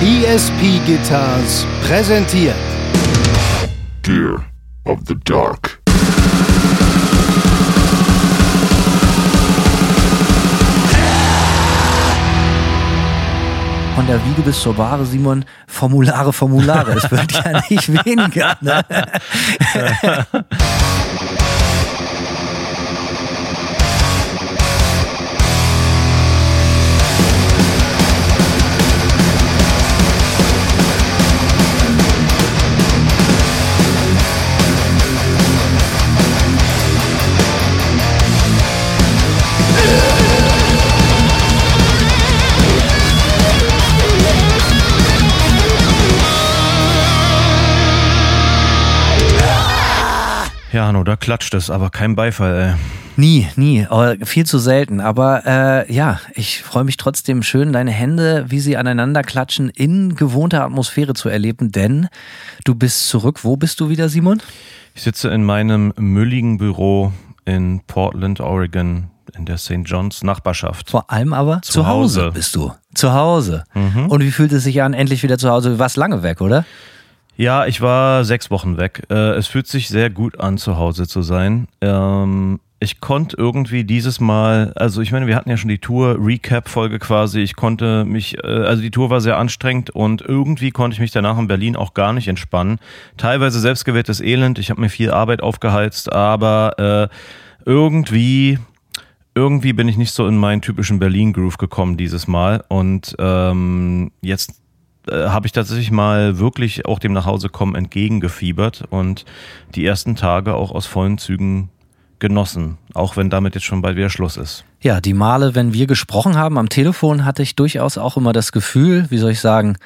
ESP Guitars präsentiert Dear of the Dark. Von der Wiege bis zur Bahre, Simon, Formulare, Formulare. Es wird ja nicht weniger. Ne? Ja, Hanno, da klatscht es, aber kein Beifall, ey. Nie, nie, viel zu selten. Aber äh, ja, ich freue mich trotzdem schön, deine Hände, wie sie aneinander klatschen, in gewohnter Atmosphäre zu erleben, denn du bist zurück. Wo bist du wieder, Simon? Ich sitze in meinem mülligen Büro in Portland, Oregon, in der St. John's Nachbarschaft. Vor allem aber Zu zu Hause, Hause. bist du. Zu Hause. Mhm. Und wie fühlt es sich an, endlich wieder zu Hause? Du warst lange weg, oder? Ja, ich war sechs Wochen weg. Äh, es fühlt sich sehr gut an, zu Hause zu sein. Ähm, ich konnte irgendwie dieses Mal, also ich meine, wir hatten ja schon die Tour-Recap-Folge quasi. Ich konnte mich, äh, also die Tour war sehr anstrengend und irgendwie konnte ich mich danach in Berlin auch gar nicht entspannen. Teilweise selbstgewähltes Elend. Ich habe mir viel Arbeit aufgeheizt, aber äh, irgendwie irgendwie bin ich nicht so in meinen typischen Berlin-Groove gekommen dieses Mal. Und ähm, jetzt habe ich tatsächlich mal wirklich auch dem Nachhausekommen entgegengefiebert und die ersten Tage auch aus vollen Zügen genossen, auch wenn damit jetzt schon bald wieder Schluss ist. Ja, die Male, wenn wir gesprochen haben am Telefon, hatte ich durchaus auch immer das Gefühl, wie soll ich sagen,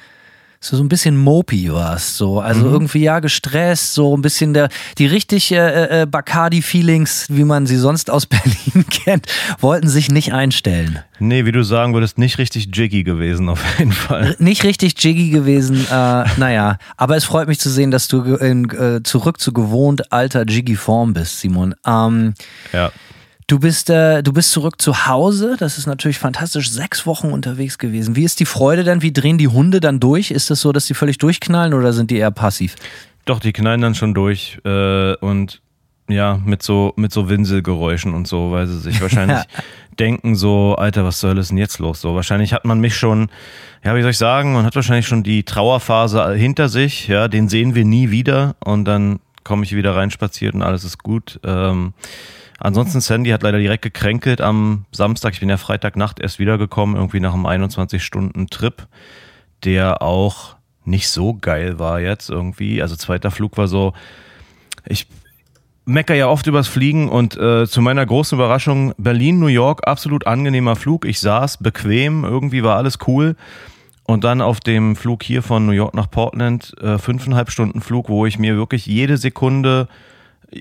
so, so ein bisschen mopey warst, so. Also irgendwie ja gestresst, so ein bisschen der, die richtig äh, äh, Bacardi-Feelings, wie man sie sonst aus Berlin kennt, wollten sich nicht einstellen. Nee, wie du sagen würdest, nicht richtig jiggy gewesen auf jeden Fall. Nicht richtig jiggy gewesen, äh, naja. Aber es freut mich zu sehen, dass du in, äh, zurück zu gewohnt alter jiggy Form bist, Simon. Ähm, Ja. Du bist, äh, du bist zurück zu Hause. Das ist natürlich fantastisch. Sechs Wochen unterwegs gewesen. Wie ist die Freude denn? Wie drehen die Hunde dann durch? Ist es das so, dass die völlig durchknallen oder sind die eher passiv? Doch, die knallen dann schon durch äh, und ja, mit so, mit so Winselgeräuschen und so, weil sie sich wahrscheinlich denken so, Alter, was soll ist denn jetzt los? So, wahrscheinlich hat man mich schon, ja, wie soll ich sagen, man hat wahrscheinlich schon die Trauerphase hinter sich, ja, den sehen wir nie wieder und dann komme ich wieder reinspaziert und alles ist gut. Ähm, ansonsten Sandy hat leider direkt gekränkelt am Samstag. Ich bin ja Freitagnacht erst wiedergekommen, irgendwie nach einem 21-Stunden-Trip, der auch nicht so geil war jetzt irgendwie. Also zweiter Flug war so, ich mecker ja oft übers Fliegen und äh, zu meiner großen Überraschung Berlin, New York, absolut angenehmer Flug. Ich saß bequem, irgendwie war alles cool. Und dann auf dem Flug hier von New York nach Portland, äh, fünfeinhalb Stunden Flug, wo ich mir wirklich jede Sekunde,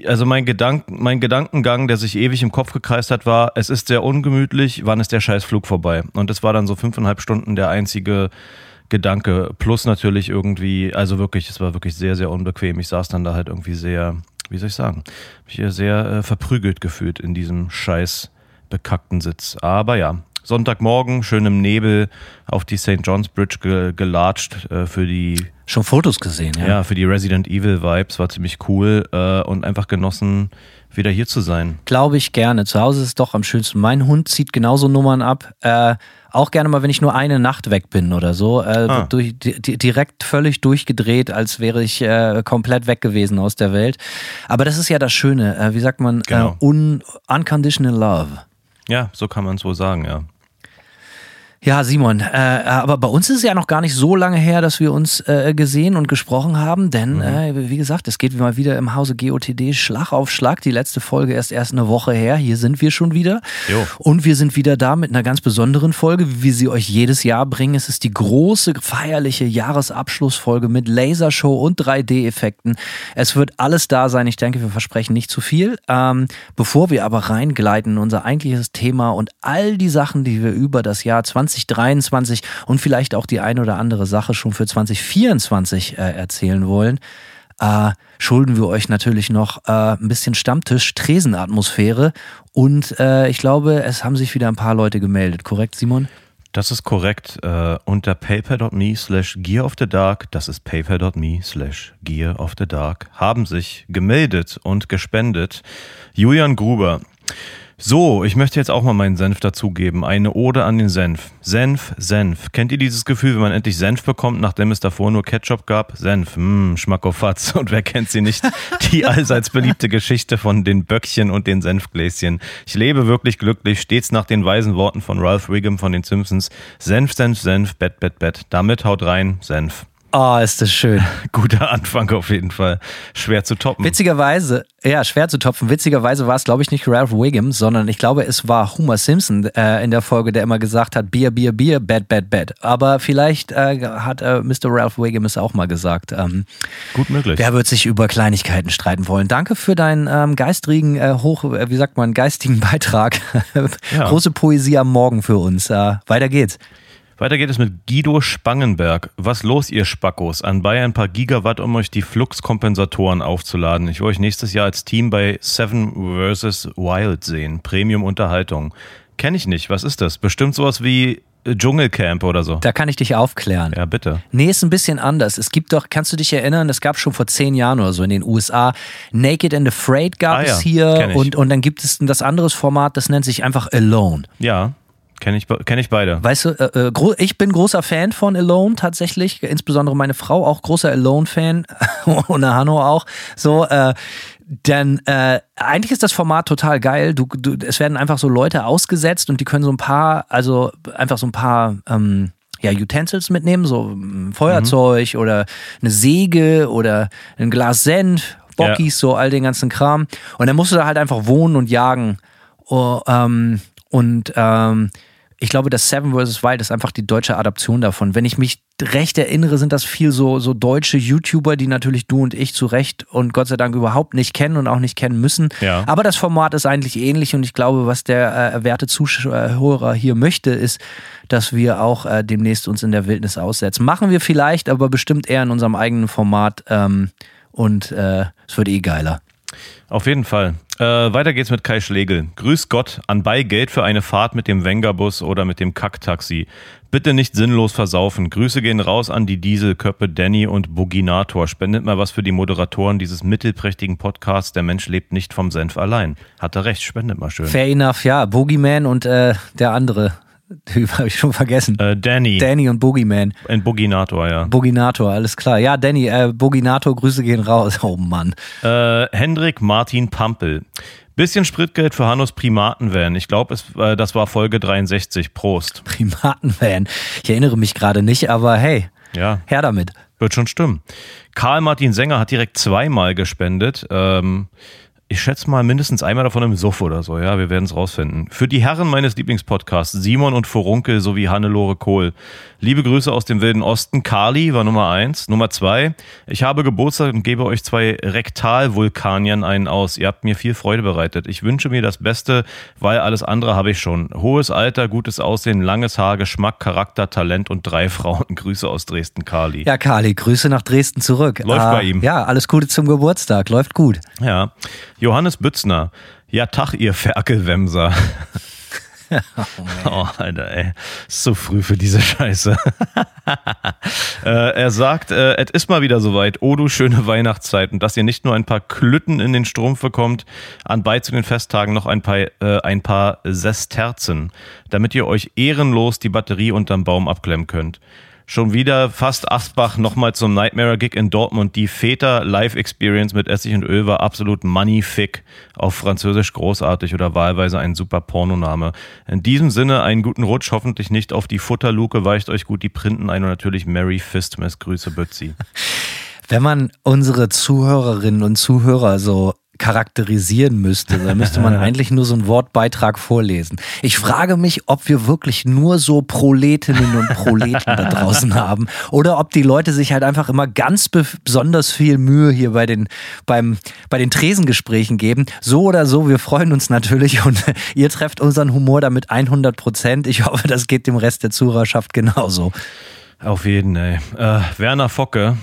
also mein, Gedank, mein Gedankengang, der sich ewig im Kopf gekreist hat, war, es ist sehr ungemütlich, wann ist der scheiß Flug vorbei? Und es war dann so fünfeinhalb Stunden der einzige Gedanke. Plus natürlich irgendwie, also wirklich, es war wirklich sehr, sehr unbequem. Ich saß dann da halt irgendwie sehr, wie soll ich sagen, mich sehr äh, verprügelt gefühlt in diesem scheiß bekackten Sitz. Aber ja, Sonntagmorgen, schön im Nebel auf die St. John's Bridge ge gelatscht äh, für die Schon Fotos gesehen, ja. ja. für die Resident Evil Vibes, war ziemlich cool äh, und einfach genossen, wieder hier zu sein. Glaube ich gerne. Zu Hause ist es doch am schönsten. Mein Hund zieht genauso Nummern ab. Äh, auch gerne mal, wenn ich nur eine Nacht weg bin oder so. Äh, Ah. durch, di di- direkt völlig durchgedreht, als wäre ich äh, komplett weg gewesen aus der Welt. Aber das ist ja das Schöne. Äh, wie sagt man? Genau. Äh, un unconditional love. Ja, so kann man es wohl sagen, ja. Ja, Simon, äh, aber bei uns ist es ja noch gar nicht so lange her, dass wir uns äh, gesehen und gesprochen haben, denn Mhm. äh, wie gesagt, es geht mal wieder im Hause GOTD Schlag auf Schlag. Die letzte Folge ist erst eine Woche her. Hier sind wir schon wieder. Jo. Und wir sind wieder da mit einer ganz besonderen Folge, wie wir sie euch jedes Jahr bringen. Es ist die große, feierliche Jahresabschlussfolge mit Lasershow und 3D-Effekten. Es wird alles da sein. Ich denke, wir versprechen nicht zu viel. Ähm, bevor wir aber reingleiten in unser eigentliches Thema und all die Sachen, die wir über das Jahr 2023 und vielleicht auch die ein oder andere Sache schon für 2024 äh, erzählen wollen, äh, schulden wir euch natürlich noch äh, ein bisschen Stammtisch, Tresenatmosphäre und äh, ich glaube, es haben sich wieder ein paar Leute gemeldet, korrekt, Simon? Das ist korrekt. Äh, unter paypal.me slash gear of the dark, das ist paypal.me slash gear of the dark, haben sich gemeldet und gespendet. Julian Gruber, so, ich möchte jetzt auch mal meinen Senf dazugeben. Eine Ode an den Senf. Senf, Senf. Kennt ihr dieses Gefühl, wenn man endlich Senf bekommt, nachdem es davor nur Ketchup gab? Senf, mh, Schmackofatz. Und wer kennt sie nicht? Die allseits beliebte Geschichte von den Böckchen und den Senfgläschen. Ich lebe wirklich glücklich, stets nach den weisen Worten von Ralph Wiggum von den Simpsons. Senf, Senf, Senf, Bett, Bett, Bett. Damit haut rein, Senf. Oh, ist das schön. Guter Anfang auf jeden Fall. Schwer zu toppen. Witzigerweise, ja, schwer zu topfen. Witzigerweise war es, glaube ich, nicht Ralph Wiggum, sondern ich glaube, es war Homer Simpson äh, in der Folge, der immer gesagt hat, Bier, Bier, Bier, Bad, Bad, Bad. Aber vielleicht äh, hat äh, Mr. Ralph Wiggum es auch mal gesagt. Ähm, Gut möglich. Wer wird sich über Kleinigkeiten streiten wollen? Danke für deinen ähm, geistrigen, äh, hoch, äh, wie sagt man, geistigen Beitrag. ja. Große Poesie am Morgen für uns. Äh, weiter geht's. Weiter geht es mit Guido Spangenberg. Was los, ihr Spackos? Anbei ein paar Gigawatt, um euch die Flux-Kompensatoren aufzuladen. Ich will euch nächstes Jahr als Team bei Seven vs. Wild sehen. Premium-Unterhaltung. Kenne ich nicht. Was ist das? Bestimmt sowas wie Dschungelcamp oder so. Da kann ich dich aufklären. Ja, bitte. Nee, ist ein bisschen anders. Es gibt doch, kannst du dich erinnern, es gab schon vor zehn Jahren oder so in den USA, Naked and Afraid gab Ah ja, es hier kenn ich. und, und dann gibt es das anderes Format, das nennt sich einfach Alone. Ja, kenne ich, kenn ich beide. Weißt du, äh, äh, ich bin großer Fan von Alone tatsächlich, insbesondere meine Frau auch großer Alone-Fan und Hanno auch. So, äh, denn äh, eigentlich ist das Format total geil. Du, du, es werden einfach so Leute ausgesetzt und die können so ein paar, also einfach so ein paar ähm, ja, Utensils mitnehmen, so ein Feuerzeug oder eine Säge oder ein Glas Senf, Bockys, so all den ganzen Kram. Und dann musst du da halt einfach wohnen und jagen. Oh, ähm, und ähm, ich glaube, das Seven vs. Wild ist einfach die deutsche Adaption davon. Wenn ich mich recht erinnere, sind das viel so, so deutsche YouTuber, die natürlich du und ich zu Recht und Gott sei Dank überhaupt nicht kennen und auch nicht kennen müssen. Ja. Aber das Format ist eigentlich ähnlich und ich glaube, was der äh, werte Zuhörer hier möchte, ist, dass wir auch äh, demnächst uns in der Wildnis aussetzen. Machen wir vielleicht, aber bestimmt eher in unserem eigenen Format ähm, und äh, es wird eh geiler. Auf jeden Fall. Äh, weiter geht's mit Kai Schlegel. Grüß Gott, anbei Geld für eine Fahrt mit dem Wenger-Bus oder mit dem Kacktaxi. Bitte nicht sinnlos versaufen. Grüße gehen raus an die Dieselköppe Danny und Buginator. Spendet mal was für die Moderatoren dieses mittelprächtigen Podcasts. Der Mensch lebt nicht vom Senf allein. Hat er recht, spendet mal schön. Fair enough, ja. Boogeyman und äh, der andere. Typ habe ich schon vergessen. Äh, Danny. Danny und Boogeyman. Ein Buginator, ja. Booginator, alles klar. Ja, Danny, äh, Booginator, Grüße gehen raus. Oh Mann. Äh, Hendrik Martin Pampel. Bisschen Spritgeld für Hannos Primatenvan. Ich glaube, äh, das war Folge 63. Prost. Primatenvan. Ich erinnere mich gerade nicht, aber hey, Ja, her damit. wird schon stimmen. Karl Martin Sänger hat direkt zweimal gespendet. Ähm, ich schätze mal mindestens einmal davon im Suff oder so, ja, wir werden es rausfinden. Für die Herren meines Lieblingspodcasts, Simon und Furunkel sowie Hannelore Kohl. Liebe Grüße aus dem Wilden Osten. Carly war Nummer eins. Nummer zwei, ich habe Geburtstag und gebe euch zwei Rektalvulkaniern einen aus. Ihr habt mir viel Freude bereitet. Ich wünsche mir das Beste, weil alles andere habe ich schon. Hohes Alter, gutes Aussehen, langes Haar, Geschmack, Charakter, Talent und drei Frauen. Grüße aus Dresden, Carly. Ja, Kali, Grüße nach Dresden zurück. Läuft bei ihm. Ja, alles Gute zum Geburtstag. Läuft gut. Ja. Johannes Bützner. Ja, Tag, ihr Ferkelwemser. oh, Alter, ey. Ist so früh für diese Scheiße. äh, er sagt, äh, es ist mal wieder soweit. Oh, du schöne Weihnachtszeit. Und dass ihr nicht nur ein paar Klütten in den Strumpf bekommt, anbei zu den Festtagen noch ein paar, äh, ein paar Sesterzen, damit ihr euch ehrenlos die Batterie unterm Baum abklemmen könnt. Schon wieder fast Asbach nochmal zum Nightmare-Gig in Dortmund. Die Väter-Live-Experience mit Essig und Öl war absolut money-fick. Auf Französisch großartig oder wahlweise ein super Pornoname. In diesem Sinne einen guten Rutsch, hoffentlich nicht auf die Futterluke, weicht euch gut die Printen ein und natürlich Merry Fistmas. Grüße, Bützi. Wenn man unsere Zuhörerinnen und Zuhörer so charakterisieren müsste, dann müsste man eigentlich nur so einen Wortbeitrag vorlesen. Ich frage mich, ob wir wirklich nur so Proletinnen und Proleten da draußen haben oder ob die Leute sich halt einfach immer ganz besonders viel Mühe hier bei den, beim, bei den Tresengesprächen geben. So oder so, wir freuen uns natürlich und ihr trefft unseren Humor damit 100 Prozent. Ich hoffe, das geht dem Rest der Zuhörerschaft genauso. Auf jeden, ey. Äh, Werner Focke,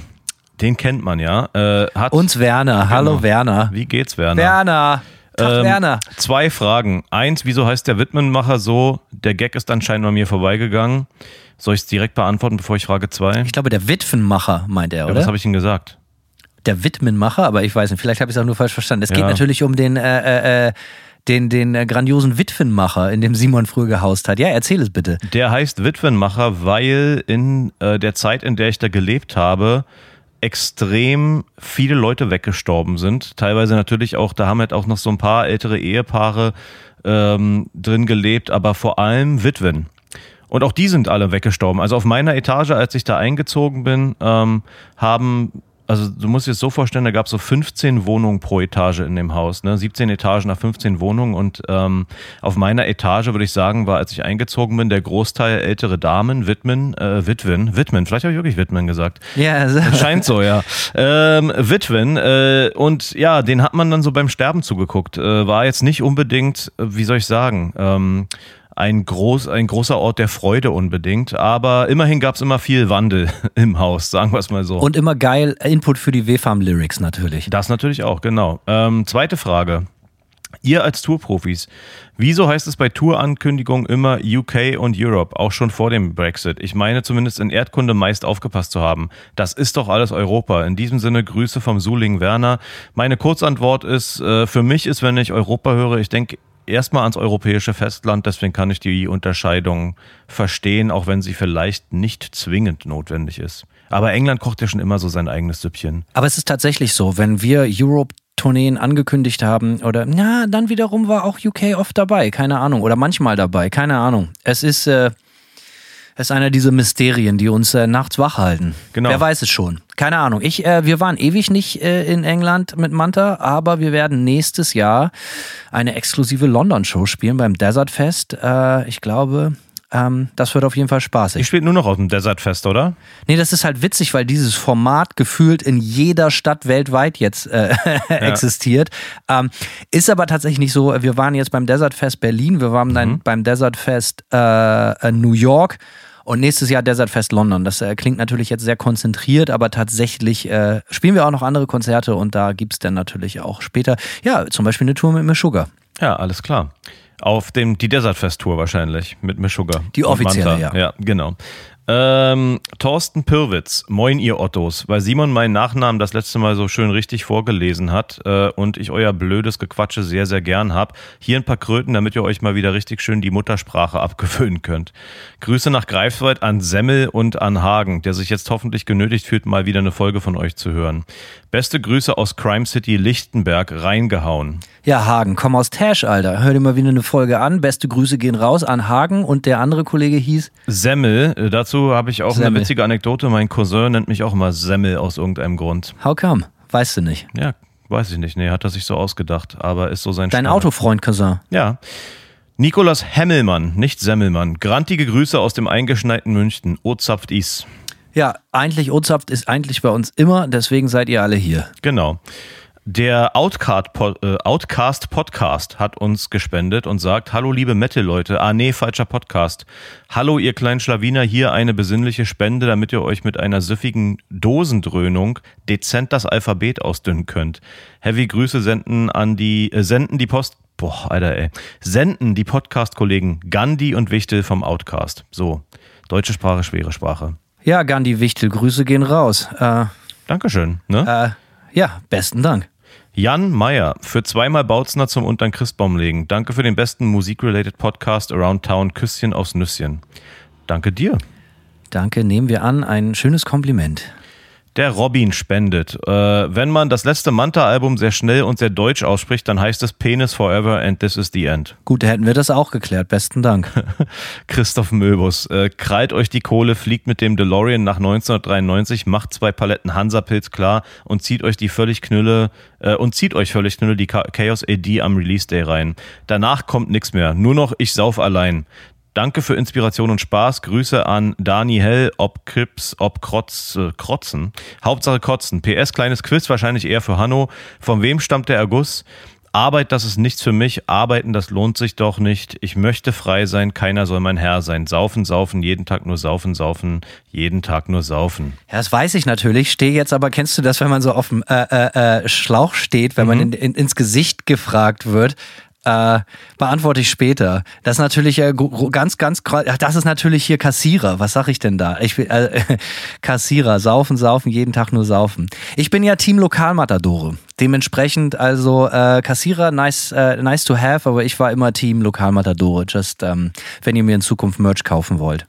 den kennt man ja. Äh, hat, Uns Werner. Hallo Genau. Werner. Wie geht's, Werner? Werner. Tag, Werner. Zwei Fragen. Eins, wieso heißt der Widmenmacher so? Der Gag ist anscheinend an mir vorbeigegangen. Soll ich es direkt beantworten, bevor ich Frage zwei? Ich glaube, der Witwenmacher meint er, Ja, oder? was habe ich Ihnen gesagt? der Widmenmacher, aber ich weiß nicht, vielleicht habe ich es auch nur falsch verstanden. Es geht Ja. natürlich um den, äh, äh, den, den äh, grandiosen Witwenmacher, in dem Simon früher gehaust hat. Ja, erzähl es bitte. Der heißt Witwenmacher, weil in äh, der Zeit, in der ich da gelebt habe, extrem viele Leute weggestorben sind. Teilweise natürlich auch, da haben halt auch noch so ein paar ältere Ehepaare ähm, drin gelebt, aber vor allem Witwen. Und auch die sind alle weggestorben. Also auf meiner Etage, als ich da eingezogen bin, ähm, haben, also du musst dir das so vorstellen, da gab es so 15 Wohnungen pro Etage in dem Haus. Ne? 17 Etagen nach 15 Wohnungen. Und ähm, auf meiner Etage, würde ich sagen, war, als ich eingezogen bin, der Großteil ältere Damen, Witwen, äh, Witwen, Witwen, vielleicht habe ich wirklich Witwen gesagt. Ja, also, Scheint so, ja. Ähm, Witwen. Äh, und ja, den hat man dann so beim Sterben zugeguckt. Äh, war jetzt nicht unbedingt, äh, wie soll ich sagen, ähm, ein, groß, ein großer Ort der Freude unbedingt. Aber immerhin gab es immer viel Wandel im Haus, sagen wir es mal so. und immer geil Input für die WFAM-Lyrics natürlich. das natürlich auch, genau. Ähm, zweite Frage. Ihr als Tourprofis, wieso heißt es bei Tourankündigungen immer UK und Europe, auch schon vor dem Brexit? Ich meine zumindest in Erdkunde meist aufgepasst zu haben. Das ist doch alles Europa. In diesem Sinne Grüße vom Suling Werner. Meine Kurzantwort ist, äh, für mich ist, wenn ich Europa höre, ich denke erstmal ans europäische Festland, deswegen kann ich die Unterscheidung verstehen, auch wenn sie vielleicht nicht zwingend notwendig ist. Aber England kocht ja schon immer so sein eigenes Süppchen. Aber es ist tatsächlich so, wenn wir Europe-Tourneen angekündigt haben, oder na, dann wiederum war auch UK oft dabei, keine Ahnung, oder manchmal dabei, keine Ahnung. Es ist, äh, ist einer dieser Mysterien, die uns äh, nachts wach halten. Genau. Wer weiß es schon. Keine Ahnung. Ich, äh, wir waren ewig nicht äh, in England mit Manta, aber wir werden nächstes Jahr eine exklusive London-Show spielen beim Desert Fest. Äh, ich glaube, ähm, das wird auf jeden Fall spaßig. Ich spiele nur noch auf dem Desert Fest, oder? Nee, das ist halt witzig, weil dieses Format gefühlt in jeder Stadt weltweit jetzt äh, existiert. Ähm, ist aber tatsächlich nicht so. Wir waren jetzt beim Desert Fest Berlin, wir waren dann beim Desert Fest äh, äh, New York. Und nächstes Jahr Desert Fest London. Das äh, klingt natürlich jetzt sehr konzentriert, aber tatsächlich äh, spielen wir auch noch andere Konzerte und da gibt's dann natürlich auch später, ja, zum Beispiel eine Tour mit Miss Sugar. Ja, alles klar. Auf dem, die Desert Fest Tour wahrscheinlich mit Meshuggah. Die offizielle, ja. Ja, genau. Ähm, Thorsten Pirwitz, moin ihr Ottos, weil Simon meinen Nachnamen das letzte Mal so schön richtig vorgelesen hat äh, und ich euer blödes Gequatsche sehr, sehr gern hab. Hier ein paar Kröten, damit ihr euch mal wieder richtig schön die Muttersprache abgewöhnen könnt. Grüße nach Greifswald an Semmel und an Hagen, der sich jetzt hoffentlich genötigt fühlt, mal wieder eine Folge von euch zu hören. Beste Grüße aus Crime City Lichtenberg, reingehauen. Ja, Hagen, komm aus Tash, Alter. Hör dir mal wieder eine Folge an. Beste Grüße gehen raus an Hagen und der andere Kollege hieß. Semmel, äh, dazu habe ich auch Semmel. eine witzige Anekdote. Mein Cousin nennt mich auch immer Semmel aus irgendeinem Grund. How come? Weißt du nicht. Ja, weiß ich nicht. Nee, hat er sich so ausgedacht, aber ist so sein Dein Standard. Autofreund, Cousin. Ja. Nikolas Hemmelmann, nicht Semmelmann. Grantige Grüße aus dem eingeschneiten München. O zapft is. Ja, eigentlich Ozapft ist eigentlich bei uns immer, deswegen seid ihr alle hier. Genau. Der Outcast, äh, Outcast Podcast hat uns gespendet und sagt, hallo liebe Metal-Leute. Ah nee, falscher Podcast. Hallo ihr kleinen Schlawiner, hier eine besinnliche Spende, damit ihr euch mit einer süffigen Dosendröhnung dezent das Alphabet ausdünnen könnt. Heavy Grüße senden an die, äh, senden die Post, boah, Alter ey, senden die Podcast-Kollegen Gandhi und Wichtel vom Outcast. So, deutsche Sprache, schwere Sprache. Ja, Gandhi Wichtel, Grüße gehen raus. Äh, Dankeschön. Ne? äh, ja, besten Dank. Jan Meyer für zweimal Bautzner zum untern Christbaum legen. Danke für den besten Musik-related Podcast Around Town. Küsschen aufs Nüsschen. Danke dir. Danke, nehmen wir an. Ein schönes Kompliment. Der Robin spendet. Äh, wenn man das letzte Manta-Album sehr schnell und sehr deutsch ausspricht, dann heißt es Penis Forever and This is the End. Gut, da hätten wir das auch geklärt. Besten Dank. Christoph Möbus. Äh, krallt euch die Kohle, fliegt mit dem DeLorean nach 1993, macht zwei Paletten Hansapilz klar und zieht euch die völlig knülle äh, und zieht euch völlig knülle die Cha- Chaos AD am Release Day rein. Danach kommt nichts mehr. Nur noch ich sauf allein. Danke für Inspiration und Spaß. Grüße an Dani Hell, ob Krips, ob Krotz, äh, Krotzen. Hauptsache Kotzen. PS, kleines Quiz, wahrscheinlich eher für Hanno. Von wem stammt der Erguss? Arbeit, das ist nichts für mich. Arbeiten, das lohnt sich doch nicht. Ich möchte frei sein, keiner soll mein Herr sein. Saufen, saufen, jeden Tag nur saufen, saufen, jeden Tag nur saufen. Ja, das weiß ich natürlich. Stehe jetzt aber, kennst du das, wenn man so auf dem äh, äh, äh Schlauch steht, wenn mhm. man in, in, ins Gesicht gefragt wird? Äh, beantworte ich später. Das ist natürlich äh, ganz, ganz, das ist natürlich hier Kassierer. Was sag ich denn da? Ich will, äh, Kassierer, saufen, saufen, jeden Tag nur saufen. Ich bin ja Team Lokalmatadore. Dementsprechend also äh, Kassierer, nice, äh, nice to have, aber ich war immer Team Lokalmatadore. Just, ähm, wenn ihr mir in Zukunft Merch kaufen wollt.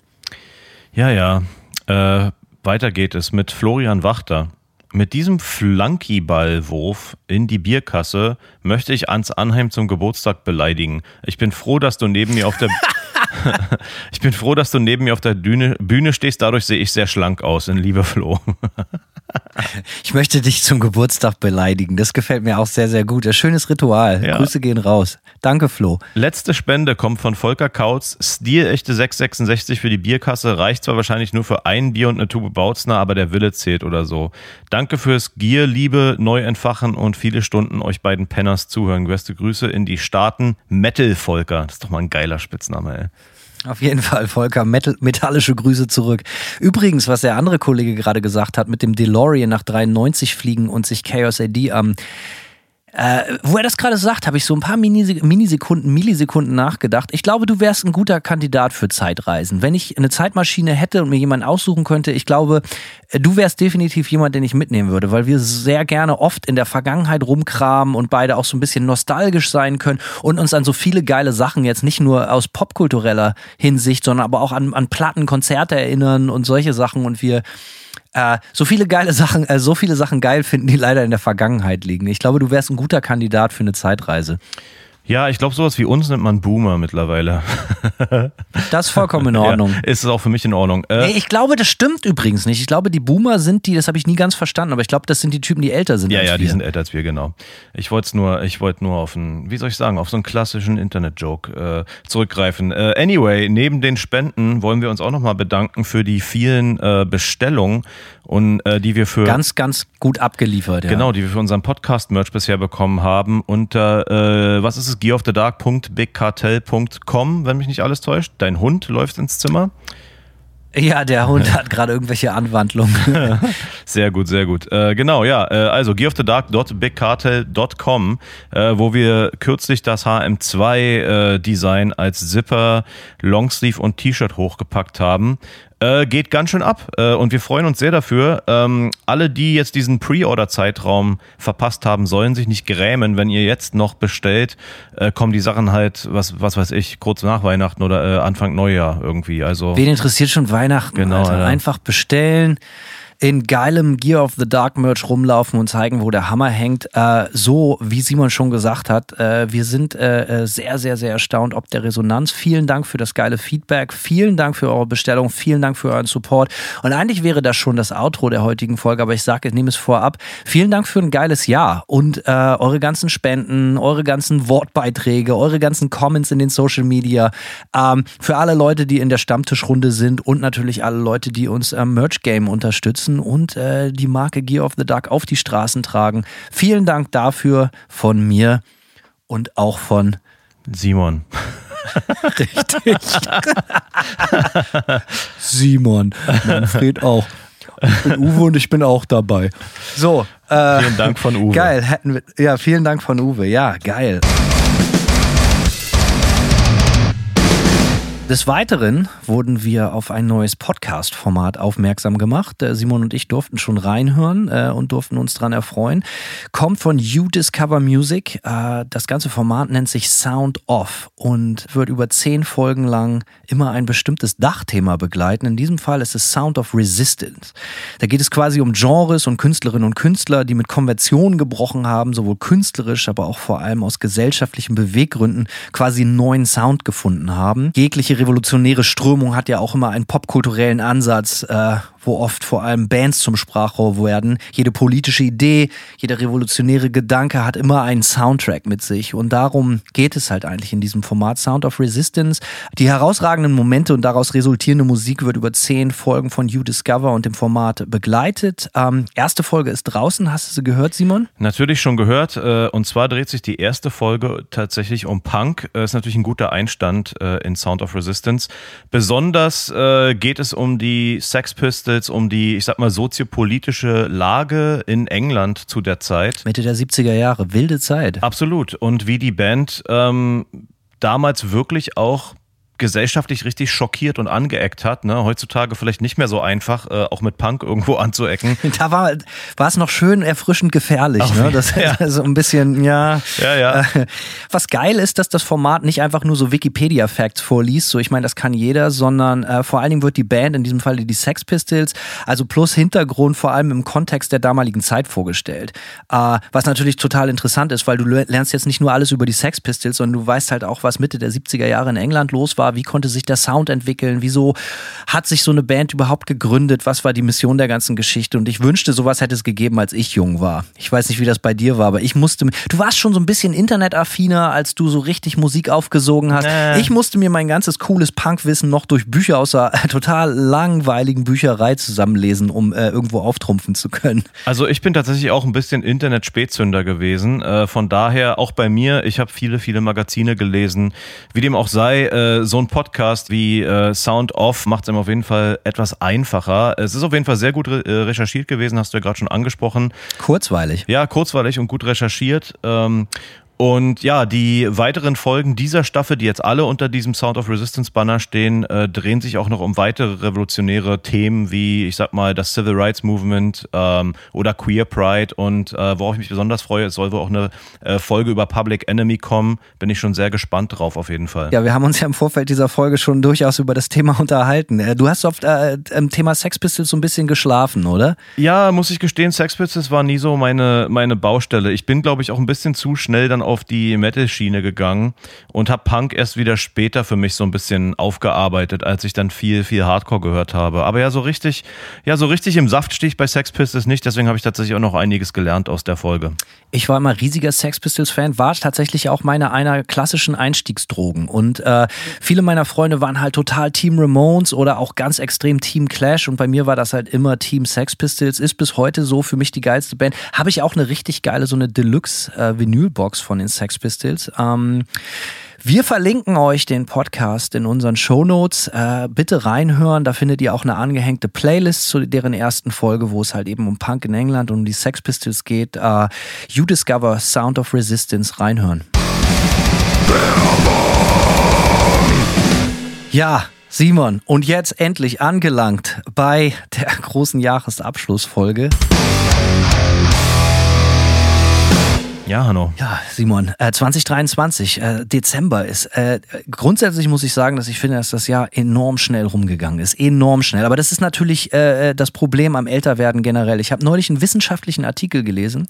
Ja, ja. Äh, weiter geht es mit Florian Wachter. Mit diesem Flunkyballwurf in die Bierkasse möchte ich Ans Anheim zum Geburtstag beleidigen. Ich bin froh, dass du neben mir auf der ich bin froh, dass du neben mir auf der Bühne, Bühne stehst. Dadurch sehe ich sehr schlank aus, in lieber Flo. Ich möchte dich zum Geburtstag beleidigen. Das gefällt mir auch sehr, sehr gut. Ein schönes Ritual. Ja. Grüße gehen raus. Danke, Flo. Letzte Spende kommt von Volker Kautz. Stilechte 666 für die Bierkasse. Reicht zwar wahrscheinlich nur für ein Bier und eine Tube Bautzner, aber der Wille zählt oder so. Danke fürs Gier, Liebe, neu entfachen und viele Stunden euch beiden Penners zuhören. Beste Grüße in die Staaten. Metal Volker. Das ist doch mal ein geiler Spitzname, ey. Auf jeden Fall, Volker, Metal, metallische Grüße zurück. Übrigens, was der andere Kollege gerade gesagt hat, mit dem DeLorean nach 93 fliegen und sich Chaos AD am äh, wo er das gerade sagt, habe ich so ein paar Minisekunden, Millisekunden nachgedacht. Ich glaube, du wärst ein guter Kandidat für Zeitreisen. Wenn ich eine Zeitmaschine hätte und mir jemanden aussuchen könnte, ich glaube, äh, du wärst definitiv jemand, den ich mitnehmen würde, weil wir sehr gerne oft in der Vergangenheit rumkramen und beide auch so ein bisschen nostalgisch sein können und uns an so viele geile Sachen jetzt nicht nur aus popkultureller Hinsicht, sondern aber auch an, an Platten, Konzerte erinnern und solche Sachen und wir äh, so viele geile Sachen, äh, so viele Sachen geil finden, die leider in der Vergangenheit liegen. Ich glaube, du wärst ein guter Kandidat für eine Zeitreise. Ja, ich glaube, sowas wie uns nennt man Boomer mittlerweile. Das ist vollkommen in Ordnung. Ja, ist es auch für mich in Ordnung. Äh, nee, ich glaube, das stimmt übrigens nicht. Ich glaube, die Boomer sind die, das habe ich nie ganz verstanden, aber ich glaube, das sind die Typen, die älter sind. Ja, ja, wir. die sind älter als wir, genau. Ich wollte nur, ich wollte nur auf einen, wie soll ich sagen, auf so einen klassischen Internet-Joke äh, zurückgreifen. Äh, anyway, neben den Spenden wollen wir uns auch nochmal bedanken für die vielen äh, Bestellungen und äh, die wir für ganz, ganz gut abgeliefert, ja. Genau, die wir für unseren Podcast-Merch bisher bekommen haben. Unter äh, was ist es? gearofthedark.bigcartel.com, wenn mich nicht alles täuscht. Dein Hund läuft ins Zimmer. Ja, der Hund hat gerade irgendwelche Anwandlungen. sehr gut, sehr gut. Äh, genau, ja, äh, also gearofthedark.bigcartel.com, äh, wo wir kürzlich das HM2-Design äh, als Zipper, Longsleeve und T-Shirt hochgepackt haben. Äh, geht ganz schön ab äh, und wir freuen uns sehr dafür. Ähm, alle, die jetzt diesen Pre-Order-Zeitraum verpasst haben, sollen sich nicht grämen. Wenn ihr jetzt noch bestellt, äh, kommen die Sachen halt, was, was weiß ich, kurz nach Weihnachten oder äh, Anfang Neujahr irgendwie. Also, Wen interessiert schon Weihnachten? Genau, Alter? Einfach bestellen in geilem Gear of the Dark Merch rumlaufen und zeigen, wo der Hammer hängt. Äh, so, wie Simon schon gesagt hat, äh, wir sind äh, äh, sehr, sehr, sehr erstaunt ob der Resonanz. Vielen Dank für das geile Feedback. Vielen Dank für eure Bestellung. Vielen Dank für euren Support. Und eigentlich wäre das schon das Outro der heutigen Folge, aber ich sage, ich nehme es vorab. Vielen Dank für ein geiles Jahr und äh, eure ganzen Spenden, eure ganzen Wortbeiträge, eure ganzen Comments in den Social Media. Ähm, für alle Leute, die in der Stammtischrunde sind und natürlich alle Leute, die uns am Merch Game unterstützen unterstützen und äh, die Marke Gear of the Duck auf die Straßen tragen. Vielen Dank dafür von mir und auch von Simon. Richtig. Simon, Manfred auch. Ich bin Uwe und ich bin auch dabei. So. Äh, vielen Dank von Uwe. Geil. Ja, vielen Dank von Uwe. Ja, geil. Des Weiteren wurden wir auf ein neues Podcast-Format aufmerksam gemacht. Äh, Simon und ich durften schon reinhören äh, und durften uns daran erfreuen. Kommt von You Discover Music. Äh, das ganze Format nennt sich Sound Off und wird über zehn Folgen lang immer ein bestimmtes Dachthema begleiten. In diesem Fall ist es Sound of Resistance. Da geht es quasi um Genres und Künstlerinnen und Künstler, die mit Konventionen gebrochen haben, sowohl künstlerisch, aber auch vor allem aus gesellschaftlichen Beweggründen quasi einen neuen Sound gefunden haben. Jegliche revolutionäre Strömung hat ja auch immer einen popkulturellen Ansatz, äh, wo oft vor allem Bands zum Sprachrohr werden. Jede politische Idee, jeder revolutionäre Gedanke hat immer einen Soundtrack mit sich. Und darum geht es halt eigentlich in diesem Format Sound of Resistance. Die herausragenden Momente und daraus resultierende Musik wird über zehn Folgen von You Discover und dem Format begleitet. Ähm, erste Folge ist draußen. Hast du sie gehört, Simon? Natürlich schon gehört. Äh, und zwar dreht sich die erste Folge tatsächlich um Punk. Äh, ist natürlich ein guter Einstand äh, in Sound of Resistance. Besonders geht es um die Sex Pistols, um die, ich sag mal, soziopolitische Lage in England zu der Zeit. Mitte der 70er Jahre, wilde Zeit. Absolut. Und wie die Band ähm, damals wirklich auch gesellschaftlich richtig schockiert und angeeckt hat. Ne? Heutzutage vielleicht nicht mehr so einfach, äh, auch mit Punk irgendwo anzuecken. Da war, war es noch schön erfrischend gefährlich. Ach, ne? Das ja. so ein bisschen, ja. ja, ja. Äh, was geil ist, dass das Format nicht einfach nur so Wikipedia-Facts vorliest. So, ich meine, das kann jeder, sondern äh, vor allen Dingen wird die Band, in diesem Fall die Sex Pistols, also plus Hintergrund vor allem im Kontext der damaligen Zeit vorgestellt. Äh, was natürlich total interessant ist, weil du lernst jetzt nicht nur alles über die Sex Pistols, sondern du weißt halt auch, was Mitte der 70er Jahre in England los war wie konnte sich der Sound entwickeln? Wieso hat sich so eine Band überhaupt gegründet? Was war die Mission der ganzen Geschichte? Und ich wünschte, sowas hätte es gegeben, als ich jung war. Ich weiß nicht, wie das bei dir war, aber ich musste. Du warst schon so ein bisschen internetaffiner, als du so richtig Musik aufgesogen hast. Nee. Ich musste mir mein ganzes cooles Punkwissen noch durch Bücher aus einer total langweiligen Bücherei zusammenlesen, um äh, irgendwo auftrumpfen zu können. Also ich bin tatsächlich auch ein bisschen Internet-Spätzünder gewesen. Äh, von daher auch bei mir, ich habe viele, viele Magazine gelesen. Wie dem auch sei, äh, so ein Podcast wie äh, Sound Off macht es ihm auf jeden Fall etwas einfacher. Es ist auf jeden Fall sehr gut re äh, recherchiert gewesen, hast du ja gerade schon angesprochen. Kurzweilig. Ja, kurzweilig und gut recherchiert. Ähm, und ja, die weiteren Folgen dieser Staffel, die jetzt alle unter diesem Sound of Resistance Banner stehen, äh, drehen sich auch noch um weitere revolutionäre Themen wie, ich sag mal, das Civil Rights Movement ähm, oder Queer Pride. Und äh, worauf ich mich besonders freue, es soll wohl auch eine äh, Folge über Public Enemy kommen. Bin ich schon sehr gespannt drauf, auf jeden Fall. Ja, wir haben uns ja im Vorfeld dieser Folge schon durchaus über das Thema unterhalten. Äh, du hast oft äh, im Thema Sex Pistols so ein bisschen geschlafen, oder? Ja, muss ich gestehen, Sex Pistols war nie so meine, meine Baustelle. Ich bin, glaube ich, auch ein bisschen zu schnell dann auf die Metal-Schiene gegangen und habe Punk erst wieder später für mich so ein bisschen aufgearbeitet, als ich dann viel, viel Hardcore gehört habe. Aber ja, so richtig, ja, so richtig im Saft stehe ich bei Sex Pistols nicht, deswegen habe ich tatsächlich auch noch einiges gelernt aus der Folge. Ich war immer riesiger Sex Pistols-Fan, war tatsächlich auch meine einer klassischen Einstiegsdrogen. Und äh, viele meiner Freunde waren halt total Team Ramones oder auch ganz extrem Team Clash. Und bei mir war das halt immer Team Sex Pistols. Ist bis heute so für mich die geilste Band. Habe ich auch eine richtig geile, so eine Deluxe-Vinylbox äh, von den Sex Pistols. Ähm, wir verlinken euch den Podcast in unseren Show Notes. Äh, bitte reinhören. Da findet ihr auch eine angehängte Playlist zu deren ersten Folge, wo es halt eben um Punk in England und um die Sex Pistols geht. Äh, you Discover Sound of Resistance. Reinhören. Ja, Simon, und jetzt endlich angelangt bei der großen Jahresabschlussfolge. Ja, Hanno. Ja, Simon, äh, 2023, äh, Dezember ist. Äh, grundsätzlich muss ich sagen, dass ich finde, dass das Jahr enorm schnell rumgegangen ist. Enorm schnell. Aber das ist natürlich äh, das Problem am Älterwerden generell. Ich habe neulich einen wissenschaftlichen Artikel gelesen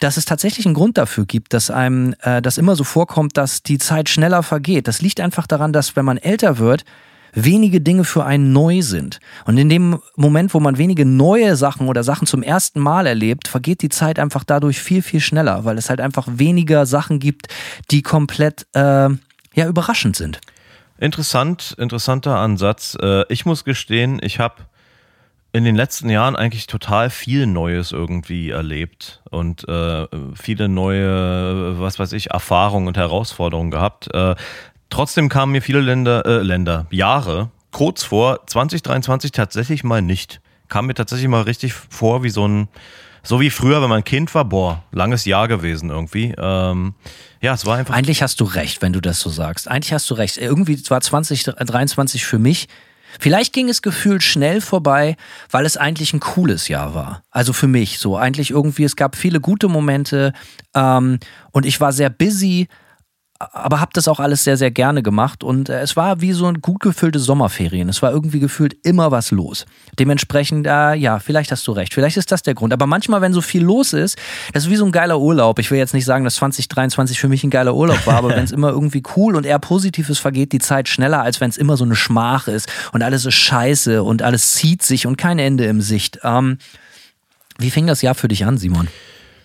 dass es tatsächlich einen Grund dafür gibt, dass einem äh, das immer so vorkommt, dass die Zeit schneller vergeht. Das liegt einfach daran, dass wenn man älter wird, wenige Dinge für einen neu sind. Und in dem Moment, wo man wenige neue Sachen oder Sachen zum ersten Mal erlebt, vergeht die Zeit einfach dadurch viel, viel schneller, weil es halt einfach weniger Sachen gibt, die komplett äh, ja, überraschend sind. Interessant, interessanter Ansatz. Äh, ich muss gestehen, ich habe in den letzten Jahren eigentlich total viel Neues irgendwie erlebt und äh, viele neue, was weiß ich, Erfahrungen und Herausforderungen gehabt. Äh, Trotzdem kamen mir viele Länder, äh, Länder, Jahre kurz vor 2023 tatsächlich mal nicht. Kam mir tatsächlich mal richtig vor wie so ein, so wie früher, wenn man Kind war, boah, langes Jahr gewesen irgendwie. Ähm, ja, es war einfach. Eigentlich hast du recht, wenn du das so sagst. Eigentlich hast du recht. Irgendwie war 2023 für mich Vielleicht ging es gefühlt schnell vorbei, weil es eigentlich ein cooles Jahr war. Also für mich so. Eigentlich irgendwie, es gab viele gute Momente ähm, und ich war sehr busy aber habe das auch alles sehr, sehr gerne gemacht und äh, es war wie so ein gut gefüllte Sommerferien. Es war irgendwie gefühlt immer was los. Dementsprechend, äh, ja, vielleicht hast du recht. Vielleicht ist das der Grund. Aber manchmal, wenn so viel los ist, das ist wie so ein geiler Urlaub. Ich will jetzt nicht sagen, dass 2023 für mich ein geiler Urlaub war, aber wenn es immer irgendwie cool und eher positiv ist, vergeht die Zeit schneller, als wenn es immer so eine Schmach ist und alles ist scheiße und alles zieht sich und kein Ende im Sicht. Ähm, wie fing das Jahr für dich an, Simon?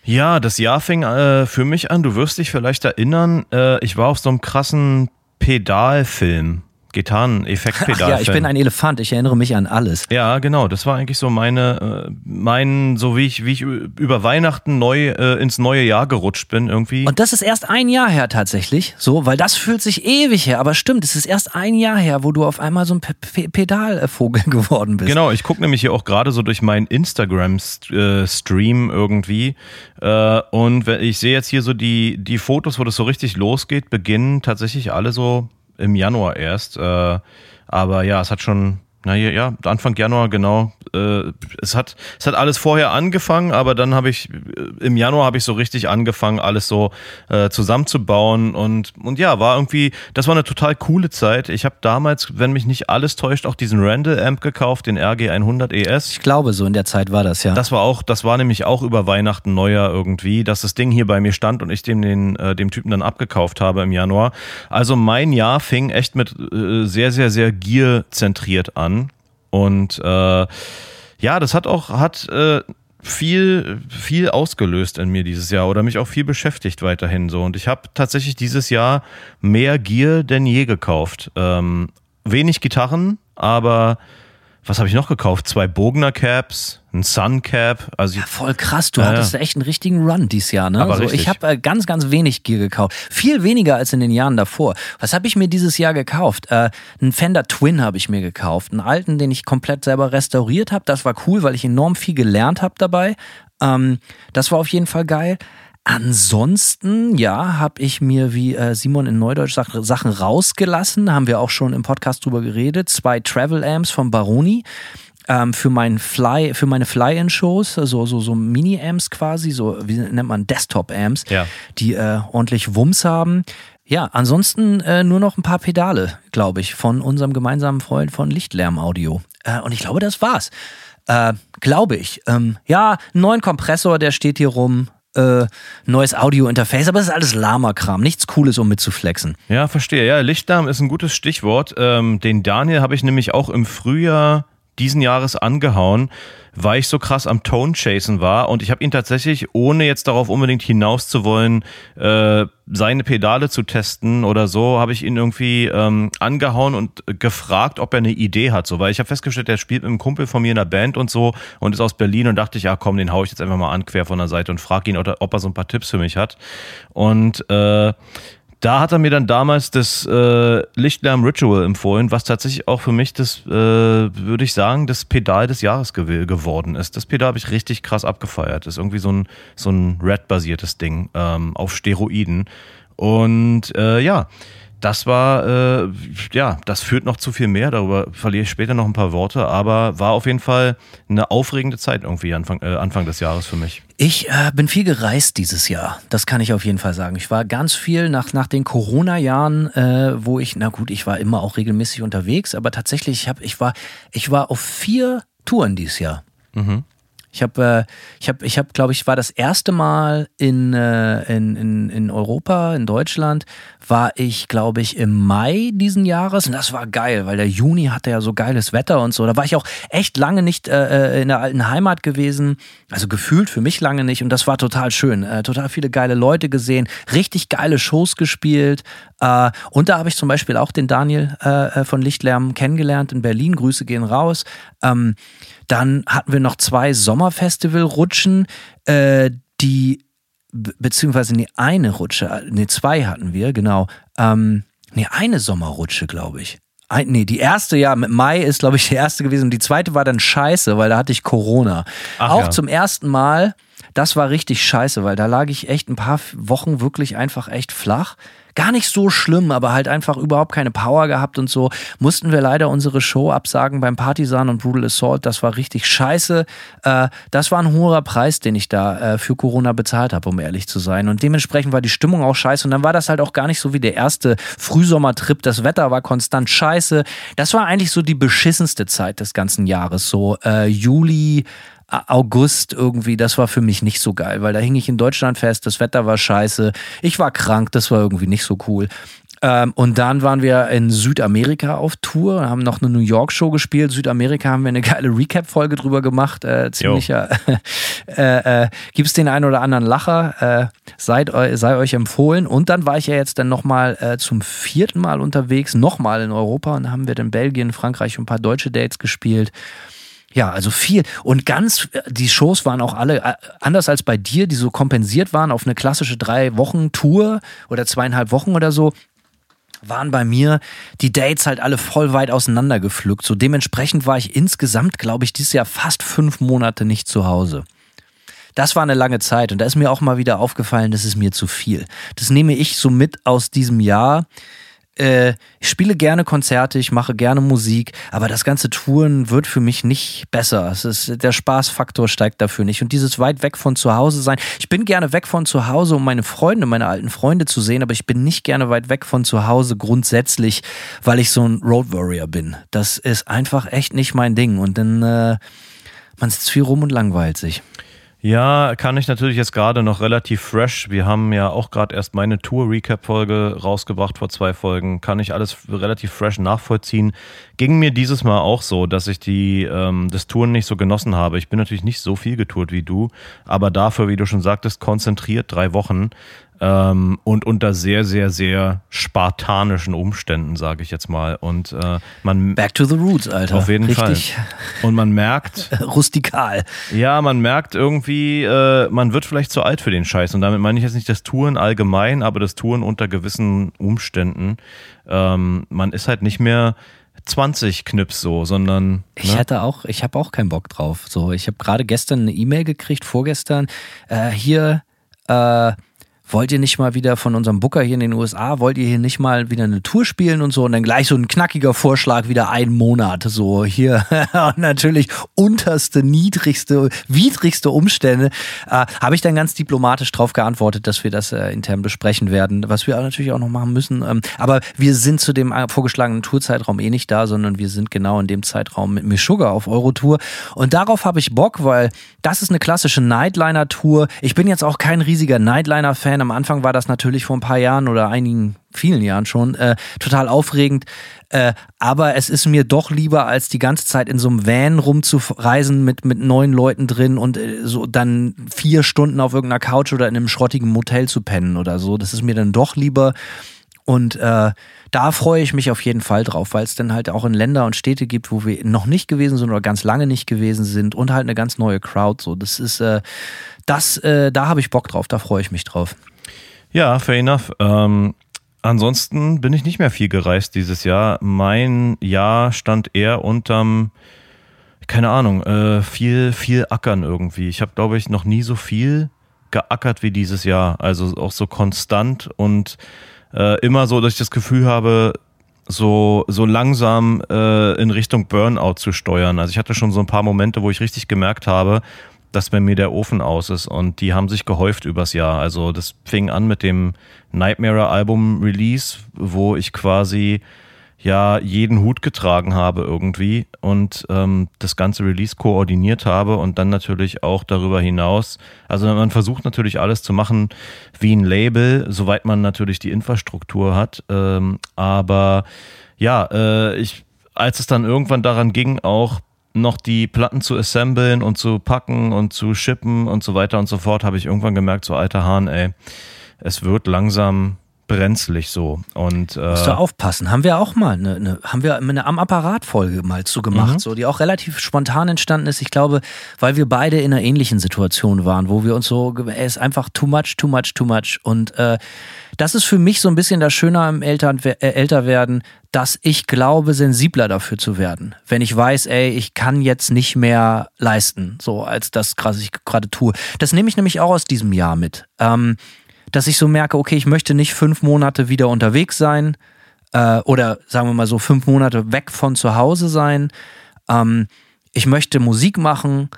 Ja, das Jahr fing äh, für mich an. Du wirst dich vielleicht erinnern, äh, ich war auf so einem krassen Pedalfilm. Gitarren-Effektpedal. Ja, ich bin ein Elefant, ich erinnere mich an alles. Ja, genau, das war eigentlich so meine, äh, mein, so wie ich, wie ich über Weihnachten neu äh, ins neue Jahr gerutscht bin irgendwie. Und das ist erst ein Jahr her tatsächlich, so, weil das fühlt sich ewig her, aber stimmt, es ist erst ein Jahr her, wo du auf einmal so ein P Pedalvogel geworden bist. Genau, ich gucke nämlich hier auch gerade so durch meinen Instagram-Stream irgendwie äh, und ich sehe jetzt hier so die, die Fotos, wo das so richtig losgeht, beginnen tatsächlich alle so im Januar erst. Äh, aber ja, es hat schon, naja, ja, Anfang Januar genau äh, es, hat, es hat alles vorher angefangen, aber dann habe ich, äh, im Januar habe ich so richtig angefangen, alles so äh, zusammenzubauen und, und ja, war irgendwie, das war eine total coole Zeit. Ich habe damals, wenn mich nicht alles täuscht, auch diesen Randall Amp gekauft, den RG 100 ES. Ich glaube, so in der Zeit war das, ja. Das war auch, das war nämlich auch über Weihnachten, Neujahr irgendwie, dass das Ding hier bei mir stand und ich dem, den, äh, dem Typen dann abgekauft habe im Januar. Also mein Jahr fing echt mit äh, sehr, sehr, sehr Gear-zentriert an. Und äh, ja, das hat auch, hat äh, viel, viel ausgelöst in mir dieses Jahr oder mich auch viel beschäftigt weiterhin so. Und ich habe tatsächlich dieses Jahr mehr Gear denn je gekauft. Ähm, wenig Gitarren, aber was habe ich noch gekauft? Zwei Bogner Caps, ein Sun Cap. Also ja, voll krass. Du ja, hattest echt einen richtigen Run dieses Jahr. Ne? Aber also ich habe äh, ganz, ganz wenig Gear gekauft. Viel weniger als in den Jahren davor. Was habe ich mir dieses Jahr gekauft? Äh, einen Fender Twin habe ich mir gekauft. Einen alten, den ich komplett selber restauriert habe. Das war cool, weil ich enorm viel gelernt habe dabei. Ähm, das war auf jeden Fall geil. Ansonsten, ja, habe ich mir, wie äh, Simon in Neudeutsch sagt, Sachen rausgelassen. Haben wir auch schon im Podcast drüber geredet. Zwei Travel Amps von Baroni ähm, für mein Fly, für meine Fly-In-Shows, so, so, so Mini-Amps quasi, so, wie nennt man, Desktop-Amps, ja. die äh, ordentlich Wumms haben. Ja, ansonsten äh, nur noch ein paar Pedale, glaube ich, von unserem gemeinsamen Freund von Lichtlärm Audio. Äh, und ich glaube, das war's. Äh, glaube ich. Ähm, ja, einen neuen Kompressor, der steht hier rum äh, neues Audio-Interface, aber es ist alles Lama-Kram, nichts Cooles, um mitzuflexen. Ja, verstehe. Ja, Lichtdarm ist ein gutes Stichwort. Ähm, den Daniel habe ich nämlich auch im Frühjahr diesen Jahres angehauen, weil ich so krass am Tone chasen war. Und ich habe ihn tatsächlich, ohne jetzt darauf unbedingt hinaus zu wollen, äh, seine Pedale zu testen oder so, habe ich ihn irgendwie ähm, angehauen und gefragt, ob er eine Idee hat, so, weil ich habe festgestellt, er spielt mit einem Kumpel von mir in der Band und so und ist aus Berlin und dachte ich, ja komm, den hau ich jetzt einfach mal an quer von der Seite und frage ihn, ob er so ein paar Tipps für mich hat. Und äh, da hat er mir dann damals das äh, Lichtlärm Ritual empfohlen, was tatsächlich auch für mich das, äh, würde ich sagen, das Pedal des Jahres gew geworden ist. Das Pedal habe ich richtig krass abgefeiert. Das ist irgendwie so ein, so ein Red-basiertes Ding ähm, auf Steroiden. Und äh, ja, das war, äh, ja, das führt noch zu viel mehr. Darüber verliere ich später noch ein paar Worte, aber war auf jeden Fall eine aufregende Zeit irgendwie Anfang, äh, Anfang des Jahres für mich. Ich äh, bin viel gereist dieses Jahr. Das kann ich auf jeden Fall sagen. Ich war ganz viel nach, nach den Corona-Jahren, äh, wo ich, na gut, ich war immer auch regelmäßig unterwegs, aber tatsächlich, ich, hab, ich, war, ich war auf vier Touren dieses Jahr. Mhm. Ich habe, äh, ich habe, ich habe, glaube ich, war das erste Mal in, äh, in, in, in Europa, in Deutschland, war ich, glaube ich, im Mai diesen Jahres und das war geil, weil der Juni hatte ja so geiles Wetter und so. Da war ich auch echt lange nicht äh, äh in der alten Heimat gewesen, also gefühlt für mich lange nicht und das war total schön. Äh, total viele geile Leute gesehen, richtig geile Shows gespielt äh, und da habe ich zum Beispiel auch den Daniel äh, äh von Lichtlärm kennengelernt in Berlin. Grüße gehen raus. Ähm, dann hatten wir noch zwei Sommerfestival-Rutschen, äh, die, beziehungsweise nee, eine Rutsche, nee, zwei hatten wir, genau. Ähm, nee, eine Sommerrutsche, glaube ich. Ein, nee, die erste, ja, mit Mai ist, glaube ich, die erste gewesen. Und die zweite war dann scheiße, weil da hatte ich Corona. Ach, Auch ja. zum ersten Mal das war richtig scheiße, weil da lag ich echt ein paar Wochen wirklich einfach echt flach gar nicht so schlimm, aber halt einfach überhaupt keine Power gehabt und so. Mussten wir leider unsere Show absagen beim Partisan und Brutal Assault. Das war richtig scheiße. Äh, das war ein hoher Preis, den ich da äh, für Corona bezahlt habe, um ehrlich zu sein. Und dementsprechend war die Stimmung auch scheiße. Und dann war das halt auch gar nicht so wie der erste Frühsommertrip. Das Wetter war konstant scheiße. Das war eigentlich so die beschissenste Zeit des ganzen Jahres. So äh, Juli, August irgendwie, das war für mich nicht so geil, weil da hing ich in Deutschland fest, das Wetter war scheiße, ich war krank, das war irgendwie nicht so cool. Ähm, und dann waren wir in Südamerika auf Tour, haben noch eine New York Show gespielt. Südamerika haben wir eine geile Recap-Folge drüber gemacht. Äh, ziemlicher. äh, äh, Gibt es den einen oder anderen Lacher? Äh, seid, sei euch empfohlen. Und dann war ich ja jetzt dann nochmal äh, zum vierten Mal unterwegs, nochmal in Europa und haben wir in Belgien, Frankreich ein paar deutsche Dates gespielt. Ja, also viel. Und ganz, die Shows waren auch alle äh, anders als bei dir, die so kompensiert waren auf eine klassische drei Wochen Tour oder zweieinhalb Wochen oder so waren bei mir die Dates halt alle voll weit auseinander gepflückt. So dementsprechend war ich insgesamt, glaube ich, dieses Jahr fast fünf Monate nicht zu Hause. Das war eine lange Zeit und da ist mir auch mal wieder aufgefallen, das ist mir zu viel. Das nehme ich so mit aus diesem Jahr äh, ich spiele gerne Konzerte, ich mache gerne Musik, aber das ganze Touren wird für mich nicht besser. Es ist, der Spaßfaktor steigt dafür nicht. Und dieses weit weg von zu Hause sein, ich bin gerne weg von zu Hause, um meine Freunde, meine alten Freunde zu sehen, aber ich bin nicht gerne weit weg von zu Hause grundsätzlich, weil ich so ein Road Warrior bin. Das ist einfach echt nicht mein Ding. Und dann, äh, man sitzt viel rum und langweilt sich. Ja, kann ich natürlich jetzt gerade noch relativ fresh. Wir haben ja auch gerade erst meine Tour-Recap-Folge rausgebracht vor zwei Folgen. Kann ich alles relativ fresh nachvollziehen. Ging mir dieses Mal auch so, dass ich die ähm, das Touren nicht so genossen habe. Ich bin natürlich nicht so viel getourt wie du, aber dafür, wie du schon sagtest, konzentriert drei Wochen ähm, und unter sehr, sehr, sehr spartanischen Umständen, sage ich jetzt mal. Und äh, man Back to the roots, Alter. Auf jeden Richtig. Fall. Und man merkt rustikal. Ja, man merkt irgendwie, äh, man wird vielleicht zu alt für den Scheiß. Und damit meine ich jetzt nicht das Touren allgemein, aber das Touren unter gewissen Umständen. Ähm, man ist halt nicht mehr 20 Knips so, sondern. Ne? Ich hatte auch, ich habe auch keinen Bock drauf. So, ich habe gerade gestern eine E-Mail gekriegt, vorgestern. Äh, hier, äh, wollt ihr nicht mal wieder von unserem Booker hier in den USA, wollt ihr hier nicht mal wieder eine Tour spielen und so? Und dann gleich so ein knackiger Vorschlag wieder ein Monat so hier. Und natürlich unterste, niedrigste, widrigste Umstände, äh, habe ich dann ganz diplomatisch drauf geantwortet, dass wir das äh, intern besprechen werden, was wir natürlich auch noch machen müssen. Ähm, aber wir sind zu dem äh, vorgeschlagenen Tourzeitraum eh nicht da, sondern wir sind genau in dem Zeitraum mit Mishuga auf Eurotour. Und darauf habe ich Bock, weil das ist eine klassische Nightliner-Tour. Ich bin jetzt auch kein riesiger Nightliner-Fan, sein. Am Anfang war das natürlich vor ein paar Jahren oder einigen, vielen Jahren schon äh, total aufregend. Äh, aber es ist mir doch lieber, als die ganze Zeit in so einem Van rumzureisen mit, mit neun Leuten drin und äh, so dann vier Stunden auf irgendeiner Couch oder in einem schrottigen Motel zu pennen oder so. Das ist mir dann doch lieber. Und äh, da freue ich mich auf jeden Fall drauf, weil es dann halt auch in Länder und Städte gibt, wo wir noch nicht gewesen sind oder ganz lange nicht gewesen sind und halt eine ganz neue Crowd. So, das ist, äh, das, äh, da habe ich Bock drauf, da freue ich mich drauf. Ja, fair enough. Ähm, ansonsten bin ich nicht mehr viel gereist dieses Jahr. Mein Jahr stand eher unterm, keine Ahnung, äh, viel, viel Ackern irgendwie. Ich habe, glaube ich, noch nie so viel geackert wie dieses Jahr. Also auch so konstant und äh, immer so, dass ich das Gefühl habe, so, so langsam äh, in Richtung Burnout zu steuern. Also ich hatte schon so ein paar Momente, wo ich richtig gemerkt habe, dass bei mir der Ofen aus ist und die haben sich gehäuft übers Jahr. Also das fing an mit dem Nightmare Album Release, wo ich quasi ja jeden Hut getragen habe irgendwie und ähm, das ganze Release koordiniert habe und dann natürlich auch darüber hinaus. Also man versucht natürlich alles zu machen wie ein Label, soweit man natürlich die Infrastruktur hat. Ähm, aber ja, äh, ich als es dann irgendwann daran ging, auch noch die Platten zu assemblen und zu packen und zu shippen und so weiter und so fort, habe ich irgendwann gemerkt, so alter Hahn, ey, es wird langsam brenzlig so. Und, äh, Musst du aufpassen. Haben wir auch mal eine, eine haben wir eine am Apparat-Folge mal zu gemacht, mhm. so, die auch relativ spontan entstanden ist. Ich glaube, weil wir beide in einer ähnlichen Situation waren, wo wir uns so, es ist einfach too much, too much, too much. Und äh, das ist für mich so ein bisschen das Schöne am Eltern, äh, Älterwerden, dass ich glaube, sensibler dafür zu werden. Wenn ich weiß, ey, ich kann jetzt nicht mehr leisten, so als das, was ich gerade tue. Das nehme ich nämlich auch aus diesem Jahr mit. Ähm, dass ich so merke, okay, ich möchte nicht fünf Monate wieder unterwegs sein äh, oder sagen wir mal so fünf Monate weg von zu Hause sein. Ähm, ich möchte Musik machen,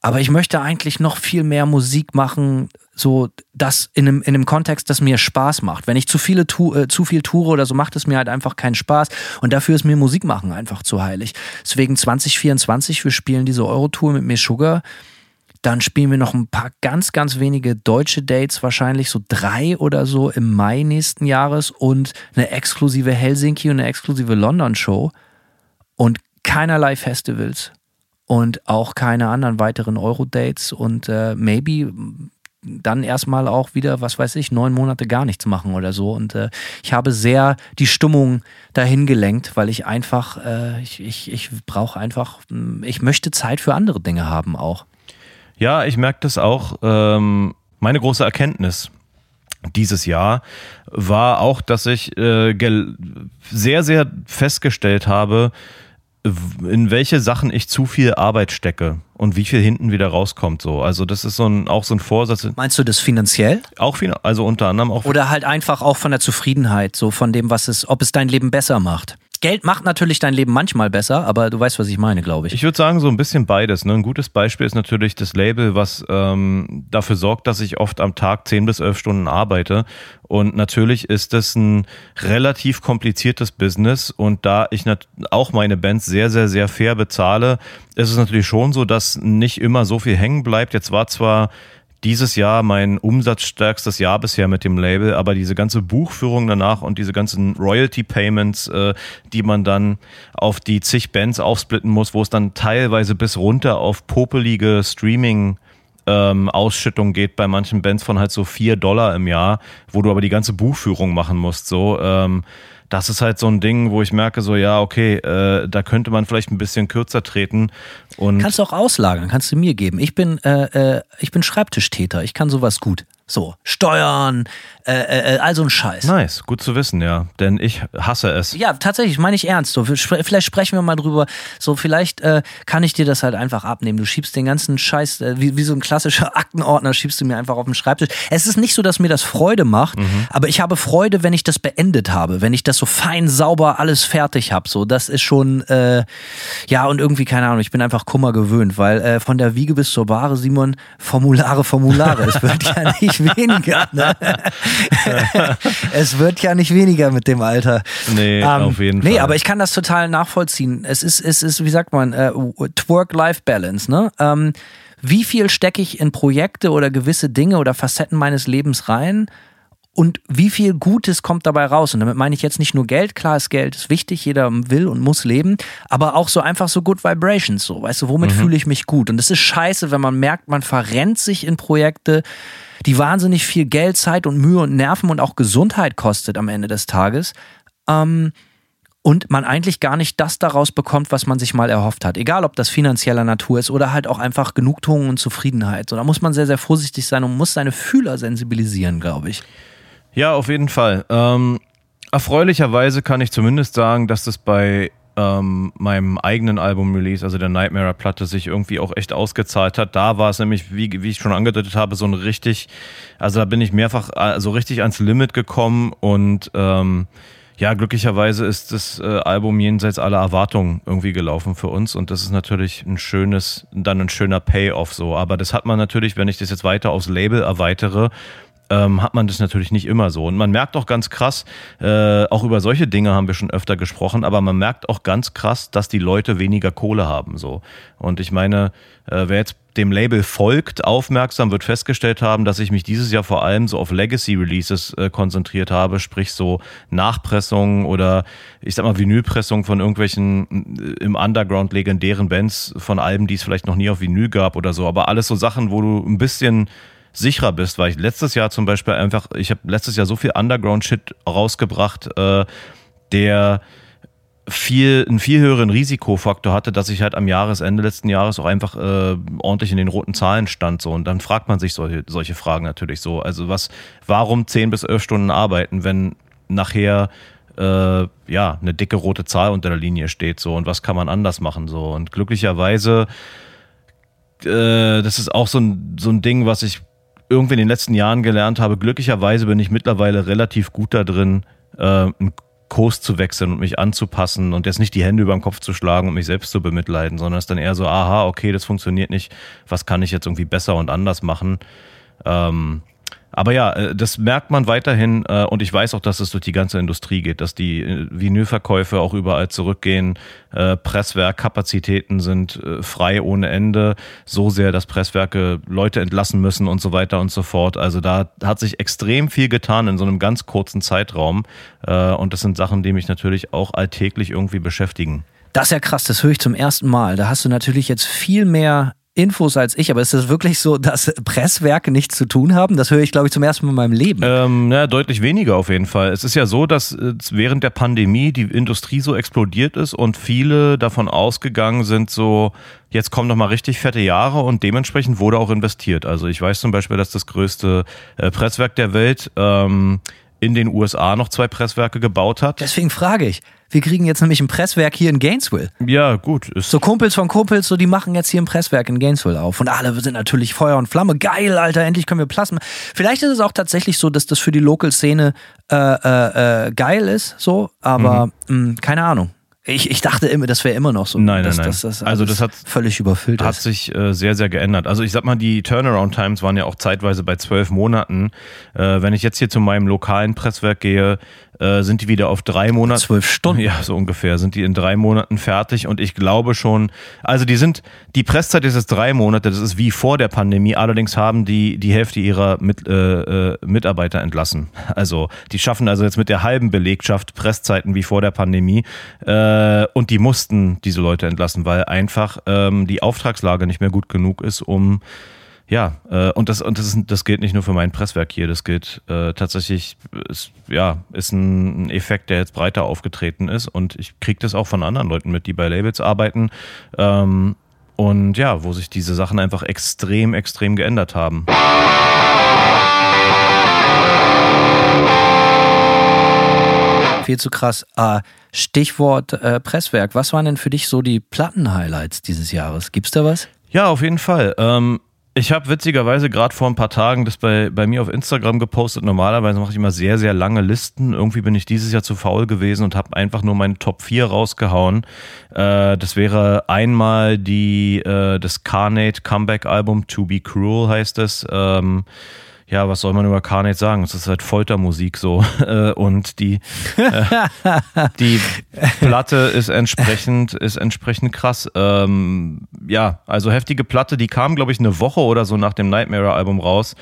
aber ich möchte eigentlich noch viel mehr Musik machen, so das in einem, in einem Kontext, das mir Spaß macht. Wenn ich zu viele tu, äh, zu viel toure oder so, macht es mir halt einfach keinen Spaß. Und dafür ist mir Musik machen einfach zu heilig. Deswegen 2024, wir spielen diese Euro-Tour mit mir Sugar. Dann spielen wir noch ein paar ganz, ganz wenige deutsche Dates, wahrscheinlich so drei oder so im Mai nächsten Jahres und eine exklusive Helsinki und eine exklusive London-Show und keinerlei Festivals und auch keine anderen weiteren Euro-Dates und äh, maybe dann erstmal auch wieder, was weiß ich, neun Monate gar nichts machen oder so. Und äh, ich habe sehr die Stimmung dahin gelenkt, weil ich einfach, äh, ich, ich, ich brauche einfach, ich möchte Zeit für andere Dinge haben auch. Ja, ich merke das auch. Ähm, meine große Erkenntnis dieses Jahr war auch, dass ich äh, sehr, sehr festgestellt habe, in welche Sachen ich zu viel Arbeit stecke und wie viel hinten wieder rauskommt. So, also das ist so ein, auch so ein Vorsatz. Meinst du das finanziell? Auch also unter anderem auch. Oder halt einfach auch von der Zufriedenheit, so von dem, was es, ob es dein Leben besser macht. Geld macht natürlich dein Leben manchmal besser, aber du weißt, was ich meine, glaube ich. Ich würde sagen, so ein bisschen beides. Ne? Ein gutes Beispiel ist natürlich das Label, was ähm, dafür sorgt, dass ich oft am Tag 10 bis 11 Stunden arbeite. Und natürlich ist das ein relativ kompliziertes Business. Und da ich auch meine Bands sehr, sehr, sehr fair bezahle, ist es natürlich schon so, dass nicht immer so viel hängen bleibt. Jetzt war zwar dieses Jahr mein umsatzstärkstes Jahr bisher mit dem Label, aber diese ganze Buchführung danach und diese ganzen Royalty-Payments, äh, die man dann auf die zig Bands aufsplitten muss, wo es dann teilweise bis runter auf popelige Streaming- ähm, Ausschüttung geht bei manchen Bands von halt so vier Dollar im Jahr, wo du aber die ganze Buchführung machen musst. So, ähm, das ist halt so ein Ding, wo ich merke, so ja, okay, äh, da könnte man vielleicht ein bisschen kürzer treten. Und kannst du auch auslagern, kannst du mir geben. Ich bin, äh, äh, ich bin Schreibtischtäter, ich kann sowas gut. So, Steuern, äh, äh, äh, all so ein Scheiß. Nice, gut zu wissen, ja. Denn ich hasse es. Ja, tatsächlich, meine ich ernst. So, vielleicht sprechen wir mal drüber. So, vielleicht äh, kann ich dir das halt einfach abnehmen. Du schiebst den ganzen Scheiß, äh, wie, wie so ein klassischer Aktenordner, schiebst du mir einfach auf den Schreibtisch. Es ist nicht so, dass mir das Freude macht, mhm. aber ich habe Freude, wenn ich das beendet habe, wenn ich das so fein, sauber, alles fertig habe. So, das ist schon, äh, ja, und irgendwie, keine Ahnung, ich bin einfach Kummer gewöhnt, weil äh, von der Wiege bis zur Bahre, Simon, Formulare, Formulare. Es wird ja nicht weniger. Ne? es wird ja nicht weniger mit dem Alter. Nee, ähm, auf jeden Fall. Nee, aber ich kann das total nachvollziehen. Es ist, es ist wie sagt man, äh, Work-Life-Balance, ne? Ähm, wie viel stecke ich in Projekte oder gewisse Dinge oder Facetten meines Lebens rein? Und wie viel Gutes kommt dabei raus? Und damit meine ich jetzt nicht nur Geld, klar ist Geld ist wichtig, jeder will und muss leben, aber auch so einfach so Good Vibrations, so, weißt du, womit mhm. fühle ich mich gut? Und es ist scheiße, wenn man merkt, man verrennt sich in Projekte, die wahnsinnig viel Geld, Zeit und Mühe und Nerven und auch Gesundheit kostet am Ende des Tages. Ähm, und man eigentlich gar nicht das daraus bekommt, was man sich mal erhofft hat. Egal, ob das finanzieller Natur ist oder halt auch einfach Genugtuung und Zufriedenheit. So, da muss man sehr, sehr vorsichtig sein und muss seine Fühler sensibilisieren, glaube ich. Ja, auf jeden Fall. Ähm, erfreulicherweise kann ich zumindest sagen, dass das bei ähm, meinem eigenen Album-Release, also der Nightmare-Platte, sich irgendwie auch echt ausgezahlt hat. Da war es nämlich, wie, wie ich schon angedeutet habe, so ein richtig, also da bin ich mehrfach so richtig ans Limit gekommen und ähm, ja, glücklicherweise ist das äh, Album jenseits aller Erwartungen irgendwie gelaufen für uns und das ist natürlich ein schönes, dann ein schöner Payoff so. Aber das hat man natürlich, wenn ich das jetzt weiter aufs Label erweitere, ähm, hat man das natürlich nicht immer so. Und man merkt auch ganz krass, äh, auch über solche Dinge haben wir schon öfter gesprochen, aber man merkt auch ganz krass, dass die Leute weniger Kohle haben. so. Und ich meine, äh, wer jetzt dem Label folgt, aufmerksam, wird festgestellt haben, dass ich mich dieses Jahr vor allem so auf Legacy-Releases äh, konzentriert habe, sprich so Nachpressungen oder ich sag mal Vinylpressungen von irgendwelchen äh, im Underground legendären Bands von Alben, die es vielleicht noch nie auf Vinyl gab oder so. Aber alles so Sachen, wo du ein bisschen sicherer bist, weil ich letztes Jahr zum Beispiel einfach, ich habe letztes Jahr so viel Underground-Shit rausgebracht, äh, der viel, einen viel höheren Risikofaktor hatte, dass ich halt am Jahresende letzten Jahres auch einfach äh, ordentlich in den roten Zahlen stand. So. Und dann fragt man sich solche, solche Fragen natürlich so. Also was, warum 10 bis 11 Stunden arbeiten, wenn nachher äh, ja eine dicke rote Zahl unter der Linie steht so und was kann man anders machen so. Und glücklicherweise, äh, das ist auch so ein, so ein Ding, was ich irgendwie in den letzten Jahren gelernt habe. Glücklicherweise bin ich mittlerweile relativ gut da drin, äh, einen Kurs zu wechseln und mich anzupassen und jetzt nicht die Hände über den Kopf zu schlagen und mich selbst zu bemitleiden, sondern es dann eher so, aha, okay, das funktioniert nicht, was kann ich jetzt irgendwie besser und anders machen? Ähm, aber ja, äh, das merkt man weiterhin äh, und ich weiß auch, dass es durch die ganze Industrie geht, dass die äh, Vinylverkäufe auch überall zurückgehen. Presswerkkapazitäten sind frei ohne Ende, so sehr, dass Presswerke Leute entlassen müssen und so weiter und so fort. Also da hat sich extrem viel getan in so einem ganz kurzen Zeitraum und das sind Sachen, die mich natürlich auch alltäglich irgendwie beschäftigen. Das ist ja krass, das höre ich zum ersten Mal. Da hast du natürlich jetzt viel mehr Infos als ich, aber ist es wirklich so, dass Presswerke nichts zu tun haben? Das höre ich, glaube ich, zum ersten Mal in meinem Leben. Ähm, ja, deutlich weniger auf jeden Fall. Es ist ja so, dass während der Pandemie die Industrie so explodiert ist und viele davon ausgegangen sind, so, jetzt kommen noch mal richtig fette Jahre und dementsprechend wurde auch investiert. Also ich weiß zum Beispiel, dass das größte äh, Presswerk der Welt ähm, in den USA noch zwei Presswerke gebaut hat. Deswegen frage ich, wir kriegen jetzt nämlich ein Presswerk hier in Gainesville. Ja, gut. so Kumpels von Kumpels, so die machen jetzt hier ein Presswerk in Gainesville auf. Und alle sind natürlich Feuer und Flamme. Geil, Alter, endlich können wir Plasma. Vielleicht ist es auch tatsächlich so, dass das für die Local-Szene äh, äh, äh, geil ist, so, aber mhm. mh, hm, keine Ahnung. Ich, ich dachte immer, das wäre immer noch so. Nein, nein, nein. Dass, dass also das hat völlig überfüllt hat ist. sich äh, sehr, sehr geändert. Also ich sag mal, die Turnaround Times waren ja auch zeitweise bei zwölf Monaten. Äh, wenn ich jetzt hier zu meinem lokalen Presswerk gehe, äh, sind die wieder auf drei Monate. Zwölf Stunden. Ja, so ungefähr. Sind die in drei Monaten fertig und ich glaube schon, also die sind, die Presszeit ist jetzt drei Monate, das ist wie vor der Pandemie, allerdings haben die die Hälfte ihrer mit, äh, äh, Mitarbeiter entlassen. Also die schaffen also jetzt mit der halben Belegschaft Presszeiten wie vor der Pandemie äh, und die mussten diese Leute entlassen, weil einfach ähm, die Auftragslage nicht mehr gut genug ist, um ja, äh, und das und das, ist, das gilt nicht nur für mein Presswerk hier, das gilt äh, tatsächlich, ist, ja, ist ein, Effekt, der jetzt breiter aufgetreten ist und ich kriege das auch von anderen Leuten mit, die bei Labels arbeiten ähm, und ja, wo sich diese Sachen einfach extrem, extrem geändert haben. Viel zu krass. Äh, Stichwort äh, Presswerk. Was waren denn für dich so die Platten-Highlights dieses Jahres? Gibt's da was? Ja, auf jeden Fall. Ähm, ich habe witzigerweise gerade vor ein paar Tagen das bei, bei mir auf Instagram gepostet. Normalerweise mache ich immer sehr, sehr lange Listen. Irgendwie bin ich dieses Jahr zu faul gewesen und habe einfach nur meine Top 4 rausgehauen. Äh, das wäre einmal die, äh, das Carnate Comeback Album To Be Cruel heißt es. Ähm, ja, was soll man über Carnage sagen? Es ist halt Foltermusik so. Äh, und die, äh, die Platte ist entsprechend, ist entsprechend krass. Ähm, ja, also heftige Platte, die kam, glaube ich, eine Woche oder so nach dem Nightmare-Album raus.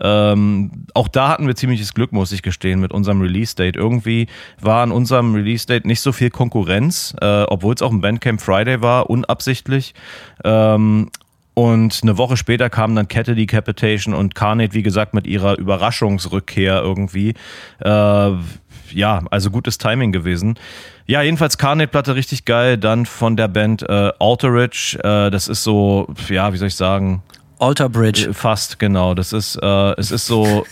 Ähm, auch da hatten wir ziemliches Glück, muss ich gestehen, mit unserem Release-Date. Irgendwie war an unserem Release-Date nicht so viel Konkurrenz, äh, obwohl es auch ein Bandcamp Friday war, unabsichtlich. Ähm, und eine Woche später kam dann Kette Decapitation und Carnate, wie gesagt, mit ihrer Überraschungsrückkehr irgendwie. Äh, ja, also gutes Timing gewesen. Ja, jedenfalls Carnate-Platte richtig geil. Dann von der Band äh, Alterage. Äh, das ist so, ja, wie soll ich sagen? Alter Bridge. Äh, fast, genau. Das ist, äh, es ist so,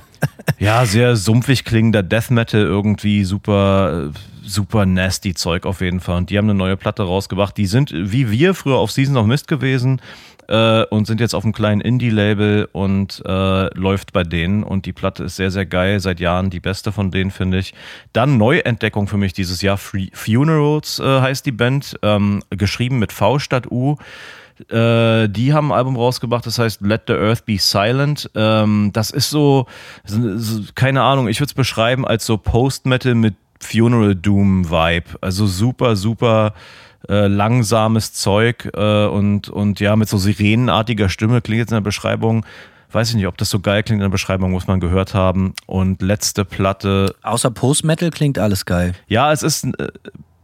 ja, sehr sumpfig klingender Death Metal irgendwie, super, super nasty Zeug auf jeden Fall. Und die haben eine neue Platte rausgebracht. Die sind wie wir früher auf Season of Mist gewesen äh, und sind jetzt auf einem kleinen Indie-Label und äh, läuft bei denen. Und die Platte ist sehr, sehr geil. Seit Jahren die beste von denen, finde ich. Dann Neuentdeckung für mich dieses Jahr. Free Funerals äh, heißt die Band. Ähm, geschrieben mit V statt U. Äh, die haben ein Album rausgebracht, das heißt Let the Earth Be Silent. Ähm, das ist so, so, keine Ahnung, ich würde es beschreiben als so Post-Metal mit Funeral Doom Vibe. Also super, super äh, langsames Zeug äh, und, und ja, mit so sirenenartiger Stimme klingt jetzt in der Beschreibung. Weiß ich nicht, ob das so geil klingt in der Beschreibung, muss man gehört haben. Und letzte Platte. Außer Post-Metal klingt alles geil. Ja, es ist. Äh,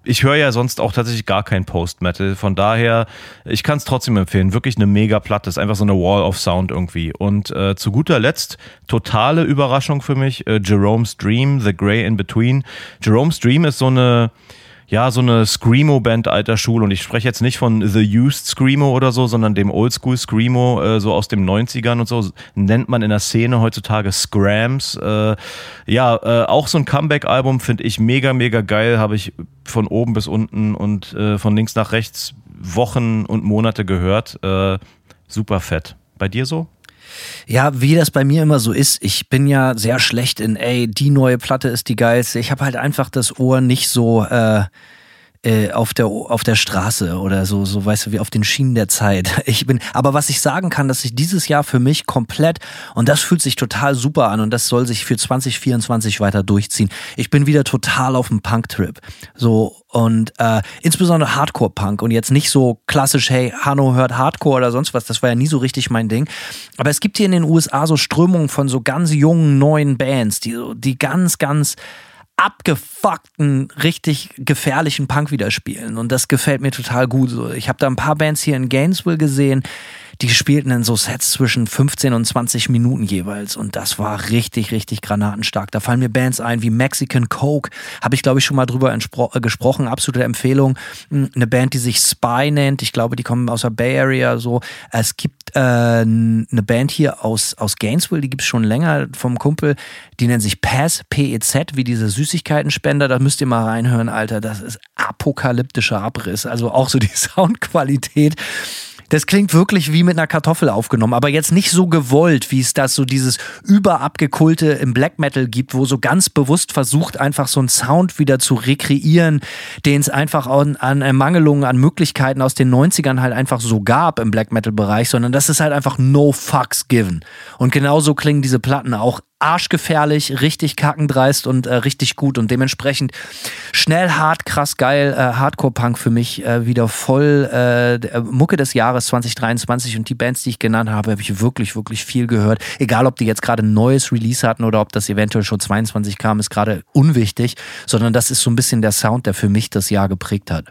ich höre ja sonst auch tatsächlich gar kein Post-Metal. Von daher, ich kann es trotzdem empfehlen. Wirklich eine mega Platte. Ist einfach so eine Wall of Sound irgendwie. Und äh, zu guter Letzt, totale Überraschung für mich, äh, Jerome's Dream, The Grey in Between. Jerome's Dream ist so eine ja, so eine Screamo-Band alter Schule. Und ich spreche jetzt nicht von The Used Screamo oder so, sondern dem Oldschool Screamo, äh, so aus den 90ern und so, nennt man in der Szene heutzutage Scrams. Äh, ja, äh, auch so ein Comeback-Album finde ich mega, mega geil. Habe ich von oben bis unten und äh, von links nach rechts Wochen und Monate gehört. Äh, super fett. Bei dir so? Ja, wie das bei mir immer so ist, ich bin ja sehr schlecht in, ey, die neue Platte ist die geilste. Ich habe halt einfach das Ohr nicht so äh, äh, auf der auf der Straße oder so so weißt du wie auf den Schienen der Zeit. Ich bin aber was ich sagen kann, dass sich dieses Jahr für mich komplett und das fühlt sich total super an und das soll sich für 2024 weiter durchziehen. Ich bin wieder total auf dem Punk Trip. So und äh, insbesondere Hardcore Punk und jetzt nicht so klassisch hey, Hanno hört Hardcore oder sonst was, das war ja nie so richtig mein Ding, aber es gibt hier in den USA so Strömungen von so ganz jungen neuen Bands, die die ganz ganz abgefuckten, richtig gefährlichen Punk wieder spielen. Und das gefällt mir total gut. Ich habe da ein paar Bands hier in Gainesville gesehen, die spielten in so Sets zwischen 15 und 20 Minuten jeweils. Und das war richtig, richtig granatenstark. Da fallen mir Bands ein wie Mexican Coke, habe ich glaube ich schon mal drüber äh, gesprochen, absolute Empfehlung. Hm, eine Band, die sich Spy nennt, ich glaube, die kommen aus der Bay Area so. Es gibt äh, eine Band hier aus, aus Gainesville, die gibt es schon länger vom Kumpel, die nennt sich Pass, P-E-Z, wie diese Süßigkeitenspender, da müsst ihr mal reinhören, Alter, das ist apokalyptischer Abriss, also auch so die Soundqualität das klingt wirklich wie mit einer Kartoffel aufgenommen, aber jetzt nicht so gewollt, wie es das so dieses überabgekulte im Black Metal gibt, wo so ganz bewusst versucht, einfach so einen Sound wieder zu rekreieren, den es einfach an, an Ermangelungen, an Möglichkeiten aus den 90ern halt einfach so gab im Black Metal Bereich, sondern das ist halt einfach no fucks given. Und genauso klingen diese Platten auch arschgefährlich, richtig kackendreist und äh, richtig gut und dementsprechend schnell, hart, krass geil, äh, Hardcore-Punk für mich äh, wieder voll äh, äh Mucke des Jahres 2023 und die Bands, die ich genannt habe, habe ich wirklich, wirklich viel gehört. Egal, ob die jetzt gerade ein neues Release hatten oder ob das eventuell schon 22 kam, ist gerade unwichtig, sondern das ist so ein bisschen der Sound, der für mich das Jahr geprägt hat.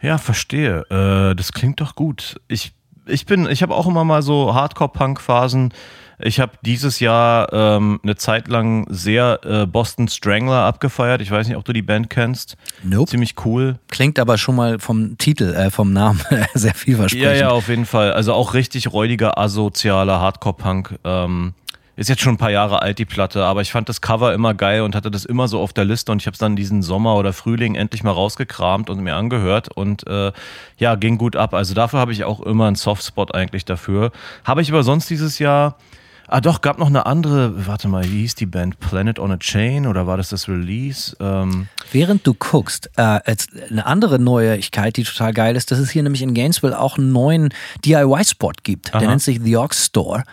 Ja, verstehe. Äh, das klingt doch gut. Ich, ich bin, ich habe auch immer mal so Hardcore-Punk-Phasen. Ich habe dieses Jahr ähm, eine Zeit lang sehr äh, Boston Strangler abgefeiert. Ich weiß nicht, ob du die Band kennst. Nope. Ziemlich cool. Klingt aber schon mal vom Titel, äh, vom Namen sehr vielversprechend. Ja, ja, auf jeden Fall. Also auch richtig räudiger, asozialer Hardcore-Punk. Ähm, ist jetzt schon ein paar Jahre alt, die Platte, aber ich fand das Cover immer geil und hatte das immer so auf der Liste und ich habe es dann diesen Sommer oder Frühling endlich mal rausgekramt und mir angehört und äh, ja, ging gut ab. Also dafür habe ich auch immer einen Softspot eigentlich dafür. Habe ich aber sonst dieses Jahr Ah, doch, gab noch eine andere, warte mal, wie hieß die Band? Planet on a Chain oder war das das Release? Ähm Während du guckst, äh, eine andere Neuigkeit, die total geil ist, dass es hier nämlich in Gainesville auch einen neuen DIY-Spot gibt. Aha. Der nennt sich The Ox Store.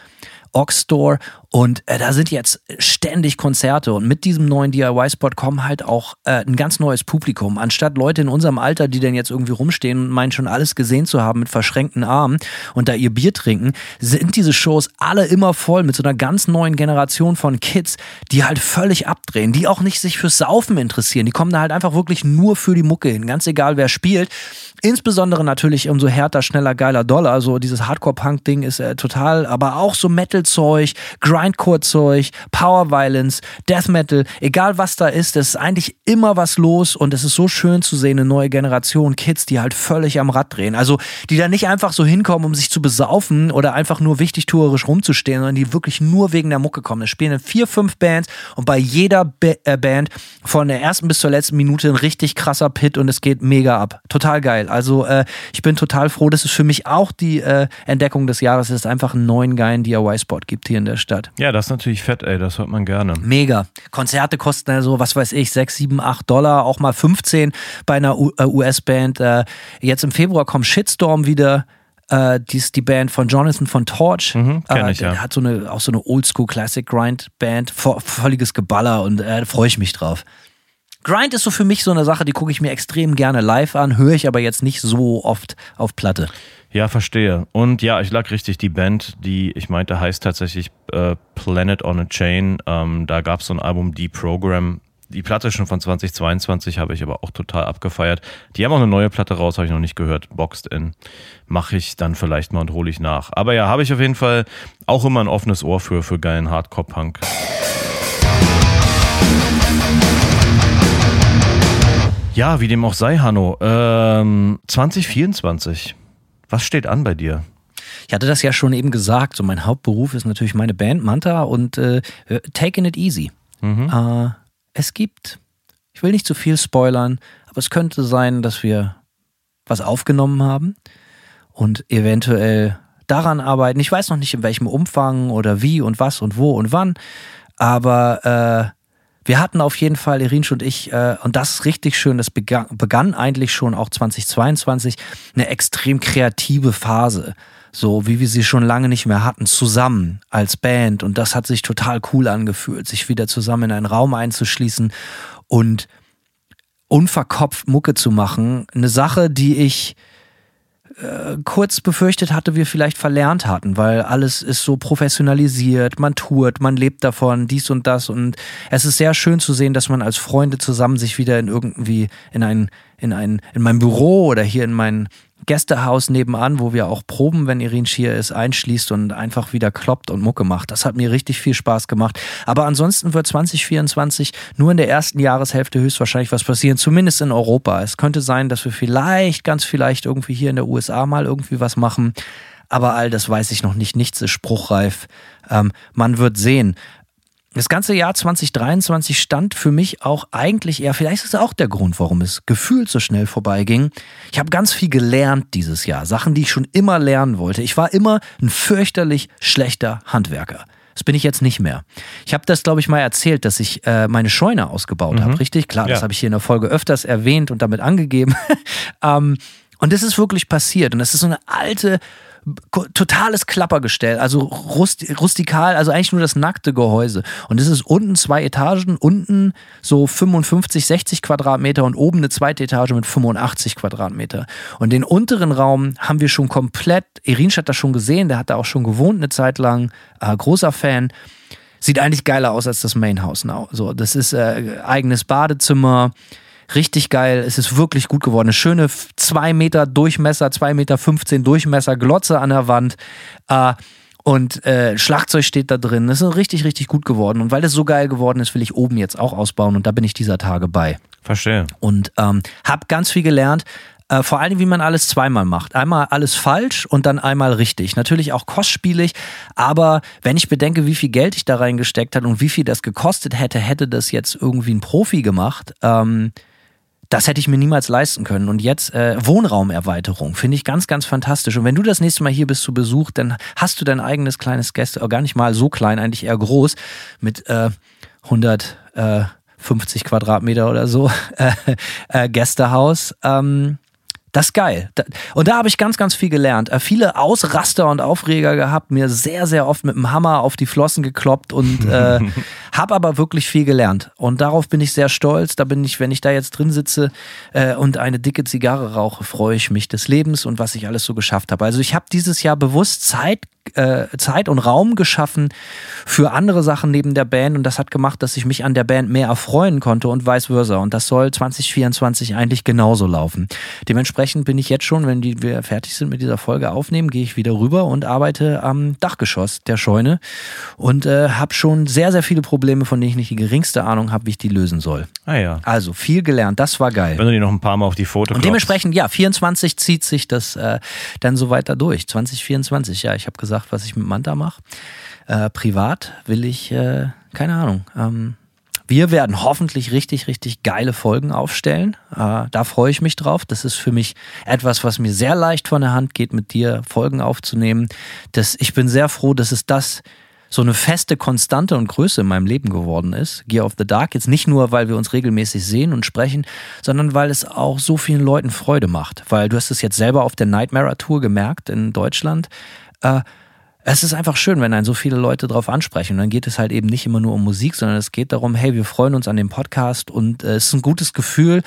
Ox Store und äh, da sind jetzt ständig Konzerte und mit diesem neuen DIY-Spot kommen halt auch äh, ein ganz neues Publikum. Anstatt Leute in unserem Alter, die dann jetzt irgendwie rumstehen und meinen schon alles gesehen zu haben mit verschränkten Armen und da ihr Bier trinken, sind diese Shows alle immer voll mit so einer ganz neuen Generation von Kids, die halt völlig abdrehen, die auch nicht sich fürs Saufen interessieren. Die kommen da halt einfach wirklich nur für die Mucke hin, ganz egal wer spielt. Insbesondere natürlich umso härter, schneller, geiler Dollar. So dieses Hardcore-Punk-Ding ist äh, total, aber auch so Metal-Zeug, Grind Grindcore-Zeug, Power Violence, Death Metal, egal was da ist, es ist eigentlich immer was los und es ist so schön zu sehen, eine neue Generation Kids, die halt völlig am Rad drehen. Also die da nicht einfach so hinkommen, um sich zu besaufen oder einfach nur wichtig tourisch rumzustehen, sondern die wirklich nur wegen der Mucke kommen. Es spielen in vier, fünf Bands und bei jeder ba äh Band von der ersten bis zur letzten Minute ein richtig krasser Pit und es geht mega ab. Total geil. Also äh, ich bin total froh, dass es für mich auch die äh, Entdeckung des Jahres ist, einfach einen neuen geilen DIY-Spot gibt hier in der Statt. Ja, das ist natürlich fett, ey, das hört man gerne. Mega. Konzerte kosten also, was weiß ich, 6, 7, 8 Dollar, auch mal 15 bei einer US-Band. Äh, äh, jetzt im Februar kommt Shitstorm wieder. Äh, die ist die Band von Jonathan von Torch. Mhm, kenn ich, äh, ja. Hat so eine, auch so eine Oldschool Classic Grind Band. Völliges Geballer und äh, da freue ich mich drauf. Grind ist so für mich so eine Sache, die gucke ich mir extrem gerne live an, höre ich aber jetzt nicht so oft auf Platte. Ja, verstehe. Und ja, ich lag richtig. Die Band, die ich meinte, heißt tatsächlich äh, Planet on a Chain. Ähm, da gab es so ein Album, Deprogram. Die Platte schon von 2022 habe ich aber auch total abgefeiert. Die haben auch eine neue Platte raus, habe ich noch nicht gehört. Boxed in. Mache ich dann vielleicht mal und hole ich nach. Aber ja, habe ich auf jeden Fall auch immer ein offenes Ohr für, für geilen Hardcore-Punk. Ja, wie dem auch sei, Hanno. Ähm, 2024. Was steht an bei dir? Ich hatte das ja schon eben gesagt. So mein Hauptberuf ist natürlich meine Band Manta und äh, Taking It Easy. Mhm. Äh, es gibt, ich will nicht zu viel spoilern, aber es könnte sein, dass wir was aufgenommen haben und eventuell daran arbeiten. Ich weiß noch nicht in welchem Umfang oder wie und was und wo und wann, aber äh, wir hatten auf jeden Fall, Irinsch und ich, äh, und das ist richtig schön, das begann, begann eigentlich schon auch 2022, eine extrem kreative Phase so wie wir sie schon lange nicht mehr hatten, zusammen als Band. Und das hat sich total cool angefühlt, sich wieder zusammen in einen Raum einzuschließen und unverkopft Mucke zu machen. Eine Sache, die ich äh, kurz befürchtet hatte, wir vielleicht verlernt hatten, weil alles ist so professionalisiert, man tourt, man lebt davon, dies und das. Und es ist sehr schön zu sehen, dass man als Freunde zusammen sich wieder in irgendwie in ein, in ein, in mein Büro oder hier in mein Gästehaus nebenan, wo wir auch proben, wenn Irin hier ist, einschließt und einfach wieder kloppt und Mucke macht. Das hat mir richtig viel Spaß gemacht. Aber ansonsten wird 2024 nur in der ersten Jahreshälfte höchstwahrscheinlich was passieren, zumindest in Europa. Es könnte sein, dass wir vielleicht, ganz vielleicht irgendwie hier in der USA mal irgendwie was machen. Aber all das weiß ich noch nicht. Nichts ist spruchreif. Ähm, man wird sehen. Das ganze Jahr 2023 stand für mich auch eigentlich eher, vielleicht ist es auch der Grund, warum es gefühlt so schnell vorbeiging. Ich habe ganz viel gelernt dieses Jahr, Sachen, die ich schon immer lernen wollte. Ich war immer ein fürchterlich schlechter Handwerker. Das bin ich jetzt nicht mehr. Ich habe das, glaube ich, mal erzählt, dass ich äh, meine Scheune ausgebaut mhm. habe, richtig? Klar, ja. das habe ich hier in der Folge öfters erwähnt und damit angegeben. ähm, und das ist wirklich passiert. Und das ist so eine alte totales Klappergestell, also rust, rustikal, also eigentlich nur das nackte Gehäuse. Und es ist unten zwei Etagen, unten so 55, 60 Quadratmeter und oben eine zweite Etage mit 85 Quadratmeter. Und den unteren Raum haben wir schon komplett, Irinsch hat das schon gesehen, der hat da auch schon gewohnt eine Zeit lang, äh, großer Fan. Sieht eigentlich geiler aus als das Mainhouse now. So, das ist äh, eigenes Badezimmer, Richtig geil. Es ist wirklich gut geworden. Eine schöne 2 Meter Durchmesser, 2 Meter 15 Durchmesser, Glotze an der Wand. Äh, und äh, Schlagzeug steht da drin. Das ist richtig, richtig gut geworden. Und weil das so geil geworden ist, will ich oben jetzt auch ausbauen. Und da bin ich dieser Tage bei. Verstehe. Und ähm, habe ganz viel gelernt. Äh, vor allem, wie man alles zweimal macht. Einmal alles falsch und dann einmal richtig. Natürlich auch kostspielig, aber wenn ich bedenke, wie viel Geld ich da reingesteckt habe und wie viel das gekostet hätte, hätte das jetzt irgendwie ein Profi gemacht. Ähm, das hätte ich mir niemals leisten können. Und jetzt äh, Wohnraumerweiterung finde ich ganz, ganz fantastisch. Und wenn du das nächste Mal hier bist zu Besuch, dann hast du dein eigenes kleines Gäste, oh, gar nicht mal so klein, eigentlich eher groß, mit äh, 150 Quadratmeter oder so äh, äh, Gästehaus. Ähm, das ist geil. Und da habe ich ganz, ganz viel gelernt. Äh, viele Ausraster und Aufreger gehabt, mir sehr, sehr oft mit dem Hammer auf die Flossen gekloppt und äh, habe aber wirklich viel gelernt. Und darauf bin ich sehr stolz. Da bin ich, wenn ich da jetzt drin sitze äh, und eine dicke Zigarre rauche, freue ich mich des Lebens und was ich alles so geschafft habe. Also ich habe dieses Jahr bewusst Zeit äh, Zeit und Raum geschaffen für andere Sachen neben der Band und das hat gemacht, dass ich mich an der Band mehr erfreuen konnte und vice versa. Und das soll 2024 eigentlich genauso laufen. Dementsprechend bin ich jetzt schon, wenn die, wir fertig sind mit dieser Folge aufnehmen, gehe ich wieder rüber und arbeite am Dachgeschoss der Scheune und äh, habe schon sehr, sehr viele Probleme, von denen ich nicht die geringste Ahnung habe, wie ich die lösen soll. Ah ja. Also viel gelernt, das war geil. Wenn du die noch ein paar Mal auf die Foto Und dementsprechend, ja, 24 zieht sich das äh, dann so weiter durch. 2024, ja, ich habe gesagt, gesagt, was ich mit Manta mache. Äh, privat will ich, äh, keine Ahnung. Ähm, wir werden hoffentlich richtig, richtig geile Folgen aufstellen. Äh, da freue ich mich drauf. Das ist für mich etwas, was mir sehr leicht von der Hand geht, mit dir Folgen aufzunehmen. Das, ich bin sehr froh, dass es das so eine feste Konstante und Größe in meinem Leben geworden ist. Gear of the Dark. Jetzt nicht nur, weil wir uns regelmäßig sehen und sprechen, sondern weil es auch so vielen Leuten Freude macht. Weil du hast es jetzt selber auf der Nightmare Tour gemerkt in Deutschland. Äh, Es ist einfach schön, wenn einen so viele Leute drauf ansprechen. Und dann geht es halt eben nicht immer nur um Musik, sondern es geht darum, hey, wir freuen uns an dem Podcast und äh, es ist ein gutes Gefühl,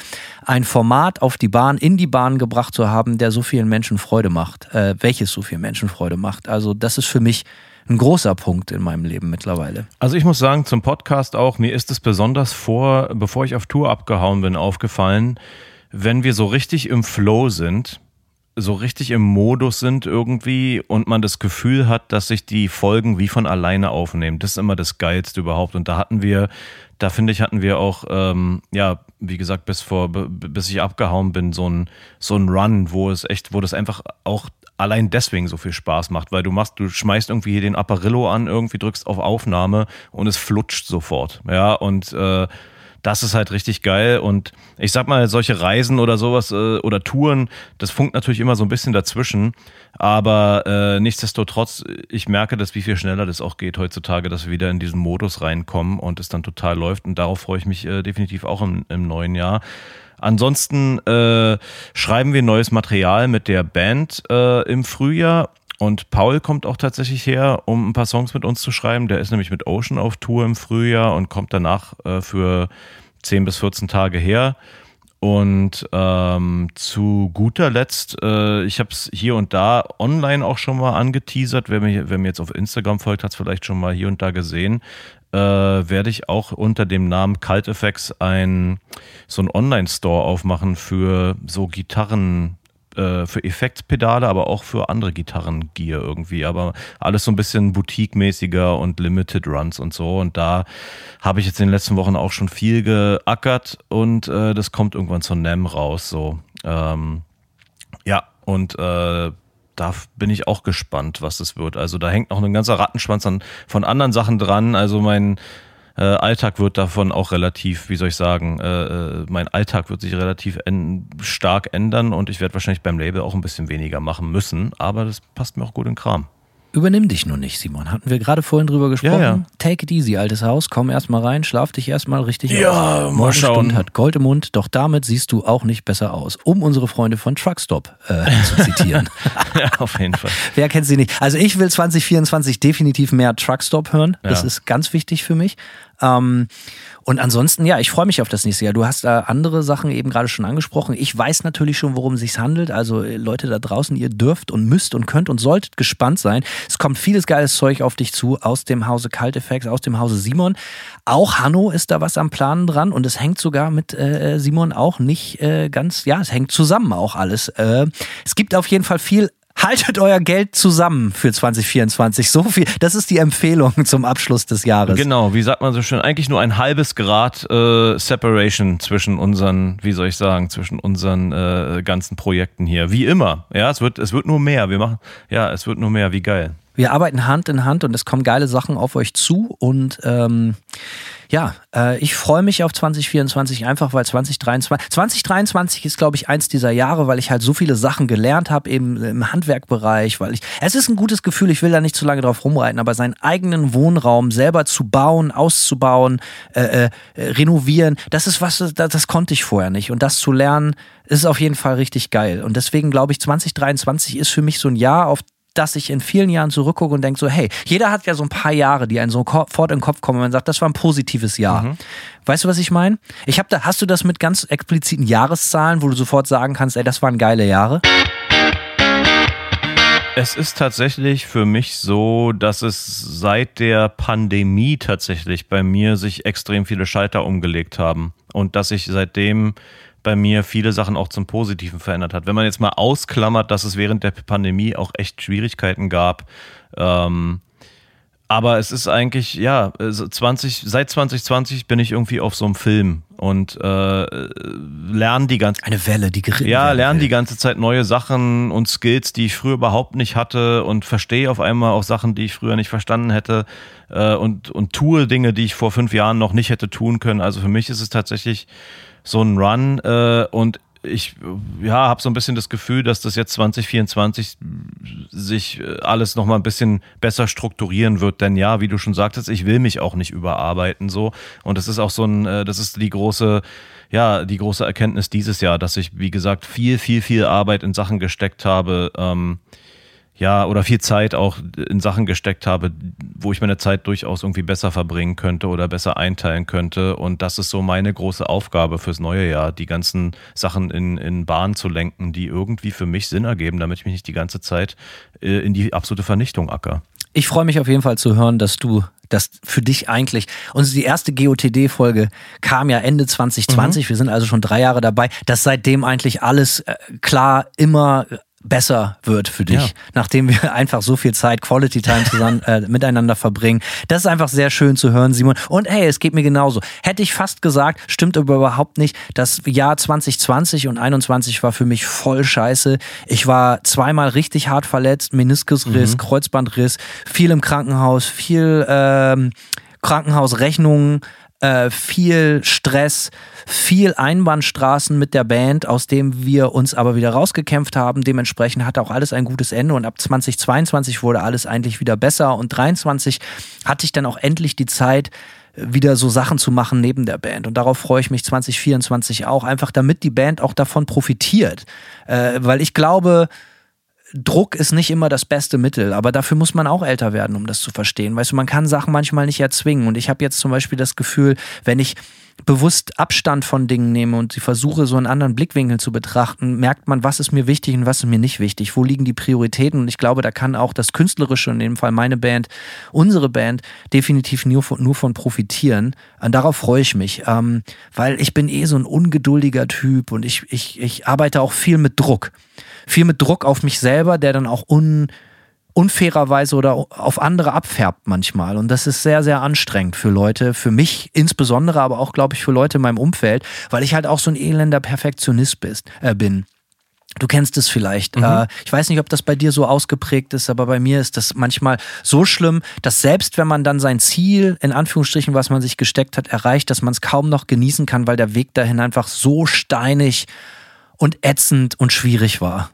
ein Format auf die Bahn, in die Bahn gebracht zu haben, der so vielen Menschen Freude macht, äh, welches so vielen Menschen Freude macht. Also das ist für mich ein großer Punkt in meinem Leben mittlerweile. Also ich muss sagen, zum Podcast auch, mir ist es besonders vor, bevor ich auf Tour abgehauen bin, aufgefallen, wenn wir so richtig im Flow sind, so richtig im Modus sind irgendwie und man das Gefühl hat, dass sich die Folgen wie von alleine aufnehmen. Das ist immer das Geilste überhaupt. Und da hatten wir, da finde ich, hatten wir auch, ähm, ja, wie gesagt, bis vor, bis ich abgehauen bin, so ein, so ein Run, wo es echt, wo das einfach auch allein deswegen so viel Spaß macht, weil du machst, du schmeißt irgendwie hier den Apparillo an, irgendwie drückst auf Aufnahme und es flutscht sofort. Ja, und äh, das ist halt richtig geil. Und ich sag mal, solche Reisen oder sowas äh, oder Touren, das funkt natürlich immer so ein bisschen dazwischen. Aber äh, nichtsdestotrotz, ich merke, dass wie viel schneller das auch geht heutzutage, dass wir wieder in diesen Modus reinkommen und es dann total läuft. Und darauf freue ich mich äh, definitiv auch im, im neuen Jahr. Ansonsten äh, schreiben wir neues Material mit der Band äh, im Frühjahr und Paul kommt auch tatsächlich her, um ein paar Songs mit uns zu schreiben. Der ist nämlich mit Ocean auf Tour im Frühjahr und kommt danach äh, für 10 bis 14 Tage her. Und ähm, zu guter Letzt, äh, ich habe es hier und da online auch schon mal angeteasert. Wer mir, wer mir jetzt auf Instagram folgt, hat es vielleicht schon mal hier und da gesehen. Äh, werde ich auch unter dem Namen Cult Effects ein so ein Online-Store aufmachen für so Gitarren, äh, für Effektpedale, aber auch für andere Gitarrengear irgendwie. Aber alles so ein bisschen boutique-mäßiger und Limited Runs und so. Und da habe ich jetzt in den letzten Wochen auch schon viel geackert und äh, das kommt irgendwann zur NEM raus. So. Ähm, ja, und äh, da bin ich auch gespannt, was das wird. Also da hängt noch ein ganzer Rattenschwanz an, von anderen Sachen dran. Also mein äh, Alltag wird davon auch relativ, wie soll ich sagen, äh, äh mein Alltag wird sich relativ stark ändern und ich werde wahrscheinlich beim Label auch ein bisschen weniger machen müssen, aber das passt mir auch gut in Kram. Übernimm dich nur nicht, Simon. Hatten wir gerade vorhin drüber gesprochen. Ja, ja. Take it easy, altes Haus. Komm erstmal rein, schlaf dich erstmal richtig ja, aus. Mal schauen. hat Gold im Mund, doch damit siehst du auch nicht besser aus. Um unsere Freunde von Truckstop äh, zu zitieren. ja, auf jeden Fall. Wer kennt sie nicht? Also ich will 2024 definitiv mehr Truckstop hören. Das ist ganz wichtig für mich. Ähm, und ansonsten, ja, ich freue mich auf das nächste Jahr. Du hast da andere Sachen eben gerade schon angesprochen. Ich weiß natürlich schon, worum es sich handelt. Also äh, Leute da draußen, ihr dürft und müsst und könnt und solltet gespannt sein. Es kommt vieles geiles Zeug auf dich zu aus dem Hause Kalteffects, aus dem Hause Simon. Auch Hanno ist da was am Planen dran und es hängt sogar mit äh, Simon auch nicht äh, ganz, ja, es hängt zusammen auch alles. Äh, es gibt auf jeden Fall viel haltet euer Geld zusammen für 2024. So viel, das ist die Empfehlung zum Abschluss des Jahres. Genau, wie sagt man so schön, eigentlich nur ein halbes Grad äh, Separation zwischen unseren, wie soll ich sagen, zwischen unseren äh, ganzen Projekten hier. Wie immer. Ja, es wird, es wird nur mehr. Wir machen, ja, es wird nur mehr. Wie geil. Wir arbeiten Hand in Hand und es kommen geile Sachen auf euch zu und ähm, ja, äh, ich freue mich auf 2024 einfach, weil 2023, 2023 ist, glaube ich, eins dieser Jahre, weil ich halt so viele Sachen gelernt habe, eben im Handwerkbereich, weil ich, es ist ein gutes Gefühl, ich will da nicht zu lange drauf rumreiten, aber seinen eigenen Wohnraum selber zu bauen, auszubauen, äh, äh, renovieren, das ist was, das, das konnte ich vorher nicht. Und das zu lernen, ist auf jeden Fall richtig geil. Und deswegen glaube ich, 2023 ist für mich so ein Jahr, auf dass ich in vielen Jahren zurückgucke und denke so, hey, jeder hat ja so ein paar Jahre, die einen sofort in den Kopf kommen und man sagt, das war ein positives Jahr. Mhm. Weißt du, was ich meine? Ich habe da, hast du das mit ganz expliziten Jahreszahlen, wo du sofort sagen kannst, ey, das waren geile Jahre? Es ist tatsächlich für mich so, dass es seit der Pandemie tatsächlich bei mir sich extrem viele Schalter umgelegt haben und dass ich seitdem bei mir viele Sachen auch zum Positiven verändert hat. Wenn man jetzt mal ausklammert, dass es während der Pandemie auch echt Schwierigkeiten gab, ähm, aber es ist eigentlich, ja, 20, seit 2020 bin ich irgendwie auf so einem Film und äh, lerne die ganze Eine Welle, die geritten Ja, lerne die ganze Zeit neue Sachen und Skills, die ich früher überhaupt nicht hatte und verstehe auf einmal auch Sachen, die ich früher nicht verstanden hätte äh, und, und tue Dinge, die ich vor fünf Jahren noch nicht hätte tun können. Also für mich ist es tatsächlich so ein Run äh, und ich ja, habe so ein bisschen das Gefühl, dass das jetzt 2024 sich äh, alles noch mal ein bisschen besser strukturieren wird. Denn ja, wie du schon sagtest, ich will mich auch nicht überarbeiten so. Und das ist auch so ein, äh, das ist die große, ja, die große Erkenntnis dieses Jahr, dass ich, wie gesagt, viel, viel, viel Arbeit in Sachen gesteckt habe. Ähm, ja, oder viel Zeit auch in Sachen gesteckt habe, wo ich meine Zeit durchaus irgendwie besser verbringen könnte oder besser einteilen könnte. Und das ist so meine große Aufgabe fürs neue Jahr, die ganzen Sachen in, in Bahn zu lenken, die irgendwie für mich Sinn ergeben, damit ich mich nicht die ganze Zeit äh, in die absolute Vernichtung acker. Ich freue mich auf jeden Fall zu hören, dass du das für dich eigentlich, und die erste GOTD-Folge kam ja Ende 2020, mhm. wir sind also schon drei Jahre dabei, dass seitdem eigentlich alles äh, klar immer besser wird für dich, ja. nachdem wir einfach so viel Zeit Quality Time zusammen äh, miteinander verbringen. Das ist einfach sehr schön zu hören, Simon. Und hey, es geht mir genauso. Hätte ich fast gesagt, stimmt aber überhaupt nicht. Das Jahr 2020 und 21 war für mich voll scheiße. Ich war zweimal richtig hart verletzt, Meniskusriss, mhm. Kreuzbandriss, viel im Krankenhaus, viel ähm, Krankenhausrechnungen, äh, viel Stress, viel Einbahnstraßen mit der Band, aus dem wir uns aber wieder rausgekämpft haben. Dementsprechend hatte auch alles ein gutes Ende und ab 2022 wurde alles eigentlich wieder besser und 23 hatte ich dann auch endlich die Zeit, wieder so Sachen zu machen neben der Band. Und darauf freue ich mich 2024 auch, einfach damit die Band auch davon profitiert. Äh, weil ich glaube, Druck ist nicht immer das beste Mittel, aber dafür muss man auch älter werden, um das zu verstehen. Weißt du, man kann Sachen manchmal nicht erzwingen. Und ich habe jetzt zum Beispiel das Gefühl, wenn ich bewusst Abstand von Dingen nehme und sie versuche, so einen anderen Blickwinkel zu betrachten, merkt man, was ist mir wichtig und was ist mir nicht wichtig. Wo liegen die Prioritäten? Und ich glaube, da kann auch das Künstlerische, in dem Fall meine Band, unsere Band, definitiv nur von, nur von profitieren. Und darauf freue ich mich, ähm, weil ich bin eh so ein ungeduldiger Typ und ich, ich, ich arbeite auch viel mit Druck viel mit Druck auf mich selber, der dann auch un, unfairerweise oder auf andere abfärbt manchmal. Und das ist sehr, sehr anstrengend für Leute, für mich insbesondere, aber auch, glaube ich, für Leute in meinem Umfeld, weil ich halt auch so ein elender Perfektionist bist, äh, bin. Du kennst es vielleicht. Mhm. Äh, ich weiß nicht, ob das bei dir so ausgeprägt ist, aber bei mir ist das manchmal so schlimm, dass selbst wenn man dann sein Ziel, in Anführungsstrichen, was man sich gesteckt hat, erreicht, dass man es kaum noch genießen kann, weil der Weg dahin einfach so steinig und ätzend und schwierig war.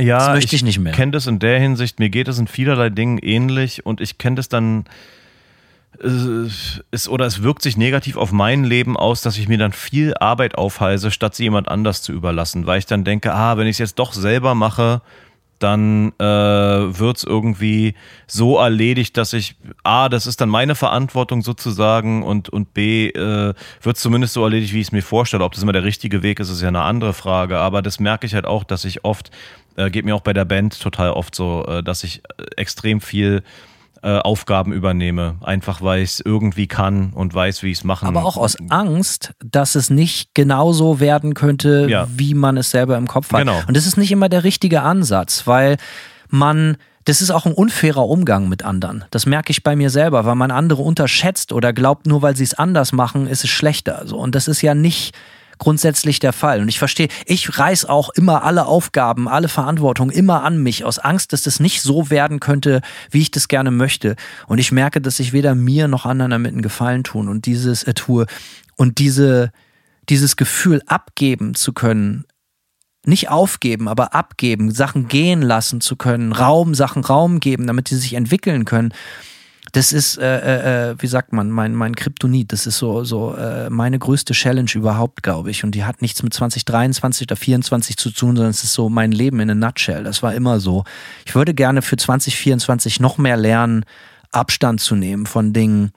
Ja, das möchte ich, ich nicht mehr. Ich kenne das in der Hinsicht, mir geht es in vielerlei Dingen ähnlich und ich kenne das dann es, oder es wirkt sich negativ auf mein Leben aus, dass ich mir dann viel Arbeit aufhalse, statt sie jemand anders zu überlassen, weil ich dann denke, ah, wenn ich es jetzt doch selber mache, dann äh, wird es irgendwie so erledigt, dass ich, A, das ist dann meine Verantwortung sozusagen und, und B, äh, wird es zumindest so erledigt, wie ich es mir vorstelle. Ob das immer der richtige Weg ist, ist ja eine andere Frage. Aber das merke ich halt auch, dass ich oft, äh, geht mir auch bei der Band total oft so, äh, dass ich äh, extrem viel äh, Aufgaben übernehme, einfach weil ich es irgendwie kann und weiß, wie ich es machen Aber auch aus Angst, dass es nicht genauso werden könnte, ja. wie man es selber im Kopf hat. Genau. Und das ist nicht immer der richtige Ansatz, weil man das ist auch ein unfairer Umgang mit anderen. Das merke ich bei mir selber, weil man andere unterschätzt oder glaubt, nur weil sie es anders machen, ist es schlechter. So. Und das ist ja nicht grundsätzlich der Fall. Und ich verstehe, ich reiß auch immer alle Aufgaben, alle Verantwortung immer an mich, aus Angst, dass das nicht so werden könnte, wie ich das gerne möchte. Und ich merke, dass ich weder mir noch anderen damit einen Gefallen tun und dieses äh, tue. Und diese, dieses Gefühl abgeben zu können, nicht aufgeben, aber abgeben, Sachen gehen lassen zu können, Raum, Sachen Raum geben, damit sie sich entwickeln können das ist, äh, äh, äh, wie sagt man, mein, mein Kryptonit. Das ist so, so äh, meine größte Challenge überhaupt, glaube ich. Und die hat nichts mit 2023 oder 2024 zu tun, sondern es ist so mein Leben in a nutshell. Das war immer so. Ich würde gerne für 2024 noch mehr lernen, Abstand zu nehmen von Dingen.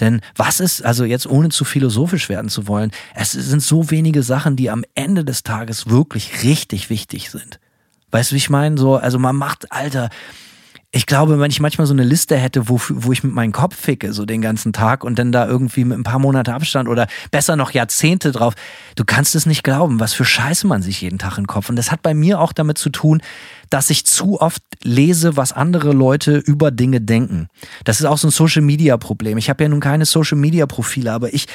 Denn was ist, also jetzt ohne zu philosophisch werden zu wollen, es sind so wenige Sachen, die am Ende des Tages wirklich richtig wichtig sind. Weißt du, wie ich meine? So, also man macht, Alter, ich glaube, wenn ich manchmal so eine Liste hätte, wo, wo ich mit meinem Kopf ficke, so den ganzen Tag und dann da irgendwie mit ein paar Monate Abstand oder besser noch Jahrzehnte drauf, du kannst es nicht glauben, was für Scheiße man sich jeden Tag den Kopf. Und das hat bei mir auch damit zu tun, dass ich zu oft lese, was andere Leute über Dinge denken. Das ist auch so ein Social Media Problem. Ich habe ja nun keine Social Media Profile, aber ich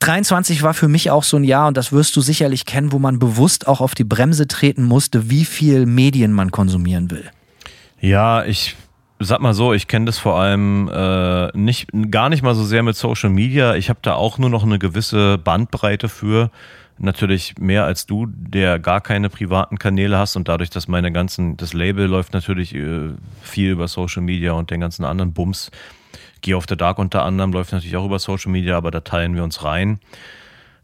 23 äh, war für mich auch so ein Jahr, und das wirst du sicherlich kennen, wo man bewusst auch auf die Bremse treten musste, wie viel Medien man konsumieren will. Ja, ich sag mal so, ich kenne das vor allem äh, nicht, gar nicht mal so sehr mit Social Media. Ich habe da auch nur noch eine gewisse Bandbreite für. Natürlich mehr als du, der gar keine privaten Kanäle hast und dadurch, dass meine ganzen, das Label läuft natürlich äh, viel über Social Media und den ganzen anderen Bums. Gear of the Dark unter anderem läuft natürlich auch über Social Media, aber da teilen wir uns rein.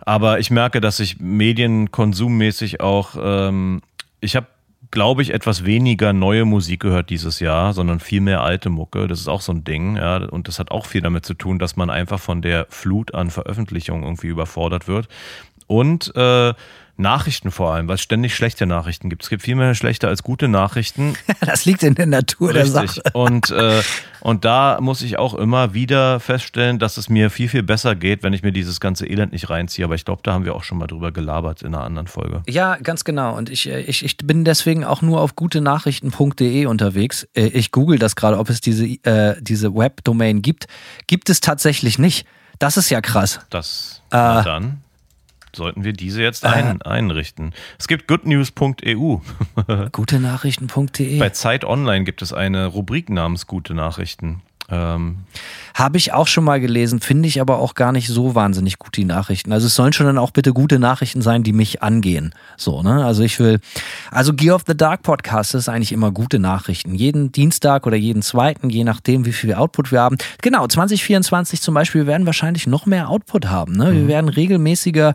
Aber ich merke, dass ich medienkonsummäßig auch, ähm, ich habe glaube ich, etwas weniger neue Musik gehört dieses Jahr, sondern viel mehr alte Mucke. Das ist auch so ein Ding, ja. Und das hat auch viel damit zu tun, dass man einfach von der Flut an Veröffentlichungen irgendwie überfordert wird. Und äh, Nachrichten vor allem, weil es ständig schlechte Nachrichten gibt. Es gibt viel mehr schlechte als gute Nachrichten. das liegt in der Natur Richtig. der Sache. Und, äh, und da muss ich auch immer wieder feststellen, dass es mir viel, viel besser geht, wenn ich mir dieses ganze Elend nicht reinziehe. Aber ich glaube, da haben wir auch schon mal drüber gelabert in einer anderen Folge. Ja, ganz genau. Und ich, äh, ich, ich bin deswegen auch nur auf gutenachrichten.de unterwegs. Äh, ich google das gerade, ob es diese, äh, diese Webdomain gibt. Gibt es tatsächlich nicht. Das ist ja krass. Das äh, dann sollten wir diese jetzt ein, äh, einrichten. Es gibt goodnews.eu. Gutenachrichten.de. Bei Zeit Online gibt es eine Rubrik namens Gute Nachrichten. Ähm, Habe ich auch schon mal gelesen, finde ich aber auch gar nicht so wahnsinnig gut, die Nachrichten. Also es sollen schon dann auch bitte gute Nachrichten sein, die mich angehen. So, ne? Also ich will, also Gear of the Dark Podcast ist eigentlich immer gute Nachrichten. Jeden Dienstag oder jeden zweiten, je nachdem, wie viel Output wir haben. Genau, 2024 zum Beispiel, wir werden wahrscheinlich noch mehr Output haben. Ne? Wir mhm. werden regelmäßiger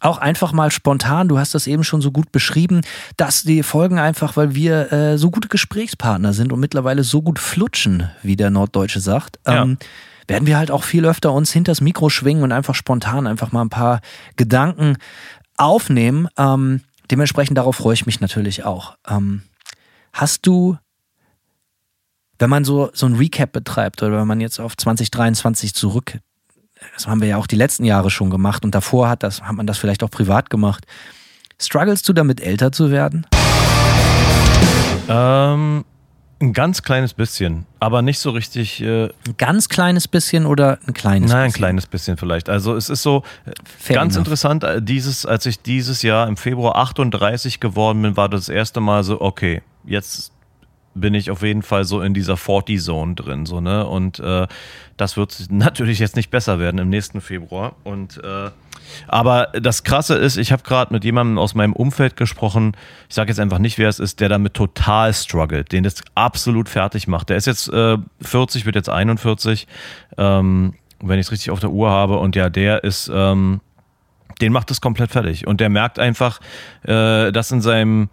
auch einfach mal spontan, du hast das eben schon so gut beschrieben, dass die Folgen einfach, weil wir äh, so gute Gesprächspartner sind und mittlerweile so gut flutschen, wie der Norddeutsche sagt, ja. ähm, werden wir halt auch viel öfter uns hinters Mikro schwingen und einfach spontan einfach mal ein paar Gedanken aufnehmen. Ähm, dementsprechend darauf freue ich mich natürlich auch. Ähm, hast du wenn man so, so ein Recap betreibt oder wenn man jetzt auf 2023 zurück das haben wir ja auch die letzten Jahre schon gemacht und davor hat, das, hat man das vielleicht auch privat gemacht. Struggles du damit, älter zu werden? Ähm, ein ganz kleines bisschen, aber nicht so richtig. Äh, ein ganz kleines bisschen oder ein kleines Nein, bisschen? ein kleines bisschen vielleicht. Also es ist so äh, Fair ganz enough. interessant, äh, dieses, als ich dieses Jahr im Februar 38 geworden bin, war das erste Mal so, okay, jetzt bin ich auf jeden Fall so in dieser 40-Zone drin. So, ne? Und äh, das wird natürlich jetzt nicht besser werden im nächsten Februar. Und äh, aber das Krasse ist, ich habe gerade mit jemandem aus meinem Umfeld gesprochen, ich sage jetzt einfach nicht, wer es ist, der damit total struggelt, den das absolut fertig macht. Der ist jetzt äh, 40, wird jetzt 41, ähm, wenn ich es richtig auf der Uhr habe. Und ja, der ist, ähm, den macht es komplett fertig. Und der merkt einfach, äh, dass in seinem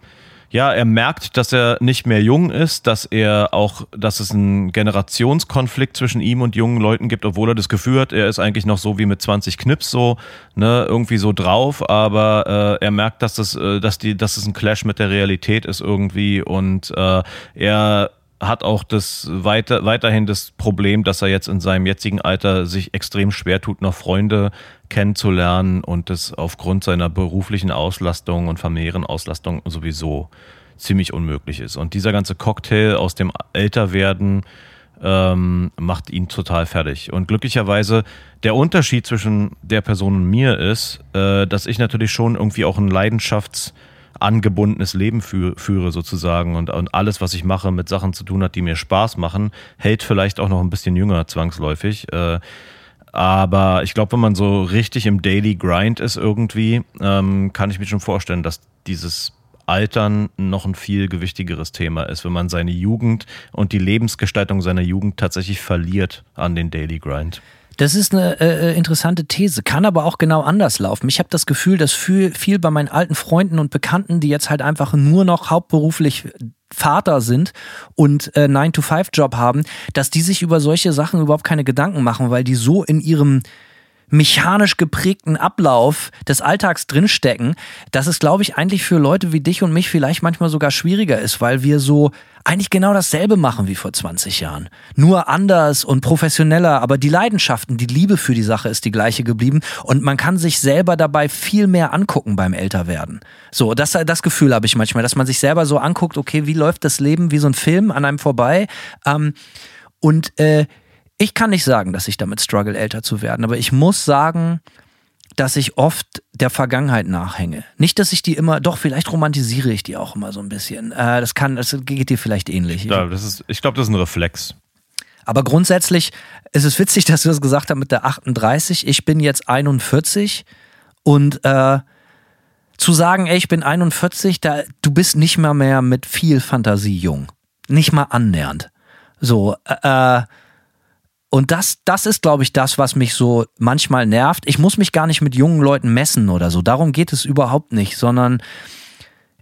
ja, er merkt, dass er nicht mehr jung ist, dass er auch, dass es einen Generationskonflikt zwischen ihm und jungen Leuten gibt, obwohl er das Gefühl hat, er ist eigentlich noch so wie mit 20 Knips so, ne, irgendwie so drauf, aber äh, er merkt, dass das, äh, dass die, dass es ein Clash mit der Realität ist irgendwie. Und äh, er hat auch das weiter, weiterhin das Problem, dass er jetzt in seinem jetzigen Alter sich extrem schwer tut, noch Freunde kennenzulernen und das aufgrund seiner beruflichen Auslastung und familiären Auslastung sowieso ziemlich unmöglich ist. Und dieser ganze Cocktail aus dem Älterwerden ähm, macht ihn total fertig. Und glücklicherweise der Unterschied zwischen der Person und mir ist, äh, dass ich natürlich schon irgendwie auch ein Leidenschafts- angebundenes Leben führe, sozusagen und, und alles, was ich mache, mit Sachen zu tun hat, die mir Spaß machen, hält vielleicht auch noch ein bisschen jünger zwangsläufig. Äh, aber ich glaube, wenn man so richtig im Daily Grind ist irgendwie, ähm, kann ich mir schon vorstellen, dass dieses Altern noch ein viel gewichtigeres Thema ist, wenn man seine Jugend und die Lebensgestaltung seiner Jugend tatsächlich verliert an den Daily Grind. Das ist eine äh, äh, interessante These, kann aber auch genau anders laufen. Ich habe das Gefühl, dass viel, viel bei meinen alten Freunden und Bekannten, die jetzt halt einfach nur noch hauptberuflich Vater sind und äh, 9-to-5-Job haben, dass die sich über solche Sachen überhaupt keine Gedanken machen, weil die so in ihrem mechanisch geprägten Ablauf des Alltags drinstecken, dass es, glaube ich, eigentlich für Leute wie dich und mich vielleicht manchmal sogar schwieriger ist, weil wir so eigentlich genau dasselbe machen wie vor 20 Jahren. Nur anders und professioneller, aber die Leidenschaften, die Liebe für die Sache ist die gleiche geblieben und man kann sich selber dabei viel mehr angucken beim Älterwerden. So, das, das Gefühl habe ich manchmal, dass man sich selber so anguckt, okay, wie läuft das Leben wie so ein Film an einem vorbei? Ähm, und äh, ich kann nicht sagen, dass ich damit struggle, älter zu werden, aber ich muss sagen, dass ich oft der Vergangenheit nachhänge. Nicht, dass ich die immer, doch, vielleicht romantisiere ich die auch immer so ein bisschen. Äh, das kann, das geht dir vielleicht ähnlich. Ja, das ist, ich glaube, das ist ein Reflex. Aber grundsätzlich ist es witzig, dass du das gesagt hast mit der 38. Ich bin jetzt 41 und äh, zu sagen, ey, ich bin 41, da, du bist nicht mal mehr mit viel Fantasie jung. Nicht mal annähernd. So, äh, und das, das ist, glaube ich, das, was mich so manchmal nervt. Ich muss mich gar nicht mit jungen Leuten messen oder so. Darum geht es überhaupt nicht, sondern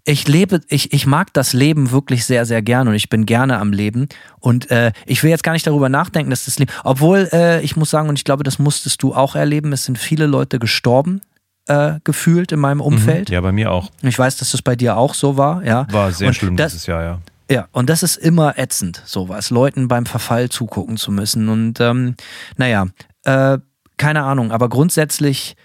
ich lebe, ich, ich mag das Leben wirklich sehr, sehr gern und ich bin gerne am Leben. Und äh, ich will jetzt gar nicht darüber nachdenken, dass das Leben, obwohl äh, ich muss sagen, und ich glaube, das musstest du auch erleben, es sind viele Leute gestorben. Äh, gefühlt in meinem Umfeld. Mhm. Ja, bei mir auch. Ich weiß, dass das bei dir auch so war, ja. War sehr und schlimm das, dieses Jahr, ja. Ja, und das ist immer ätzend, sowas, Leuten beim Verfall zugucken zu müssen. Und ähm, naja, äh, keine Ahnung, aber grundsätzlich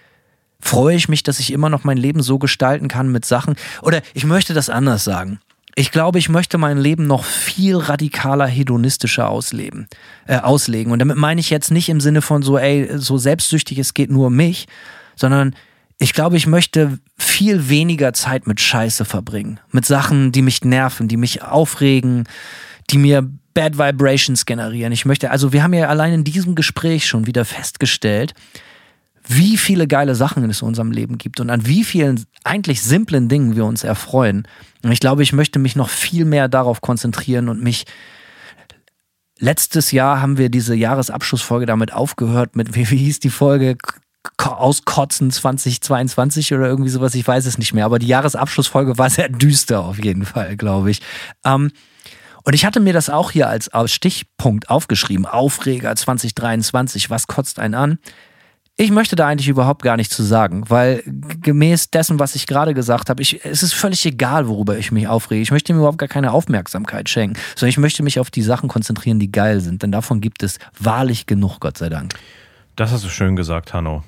freue ich mich, dass ich immer noch mein Leben so gestalten kann mit Sachen. Oder ich möchte das anders sagen. Ich glaube, ich möchte mein Leben noch viel radikaler hedonistischer ausleben, äh, auslegen. Und damit meine ich jetzt nicht im Sinne von so, ey, so selbstsüchtig, es geht nur um mich, sondern ich glaube, ich möchte viel weniger Zeit mit Scheiße verbringen. Mit Sachen, die mich nerven, die mich aufregen, die mir Bad Vibrations generieren. Ich möchte, also wir haben ja allein in diesem Gespräch schon wieder festgestellt, wie viele geile Sachen es in unserem Leben gibt und an wie vielen eigentlich simplen Dingen wir uns erfreuen. Und ich glaube, ich möchte mich noch viel mehr darauf konzentrieren und mich. Letztes Jahr haben wir diese Jahresabschlussfolge damit aufgehört, mit, wie, wie hieß die Folge? Auskotzen 2022 oder irgendwie sowas, ich weiß es nicht mehr. Aber die Jahresabschlussfolge war sehr düster auf jeden Fall, glaube ich. Ähm, und ich hatte mir das auch hier als, Stichpunkt aufgeschrieben. Aufreger 2023, was kotzt einen an? Ich möchte da eigentlich überhaupt gar nichts zu sagen, weil gemäß dessen, was ich gerade gesagt habe, ich, es ist völlig egal, worüber ich mich aufrege. Ich möchte mir überhaupt gar keine Aufmerksamkeit schenken, sondern ich möchte mich auf die Sachen konzentrieren, die geil sind. Denn davon gibt es wahrlich genug, Gott sei Dank. Das hast du schön gesagt, Hanno.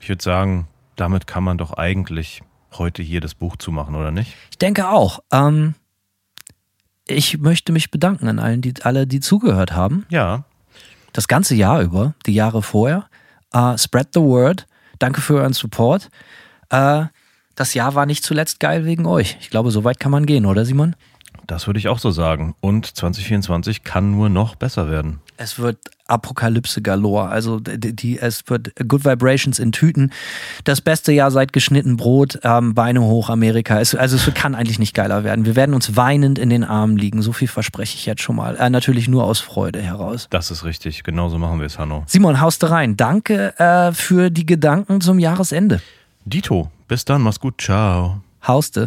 Ich würde sagen, damit kann man doch eigentlich heute hier das Buch zumachen, oder nicht? Ich denke auch. Ähm, ich möchte mich bedanken an allen, die alle, die zugehört haben. Ja. Das ganze Jahr über, die Jahre vorher. Uh, spread the word. Danke für euren Support. Uh, das Jahr war nicht zuletzt geil wegen euch. Ich glaube, so weit kann man gehen, oder Simon? Das würde ich auch so sagen. Und 2024 kann nur noch besser werden. Es wird Apokalypse galore. Also die, die, es wird Good Vibrations in Tüten. Das beste Jahr seit geschnitten Brot, ähm, Beine hoch, Amerika. Es, also es kann eigentlich nicht geiler werden. Wir werden uns weinend in den Armen liegen. So viel verspreche ich jetzt schon mal. Äh, natürlich nur aus Freude heraus. Das ist richtig. Genauso machen wir es, Hanno. Simon, haust rein. Danke äh, für die Gedanken zum Jahresende. Dito, bis dann. Mach's gut. Ciao. Hauste.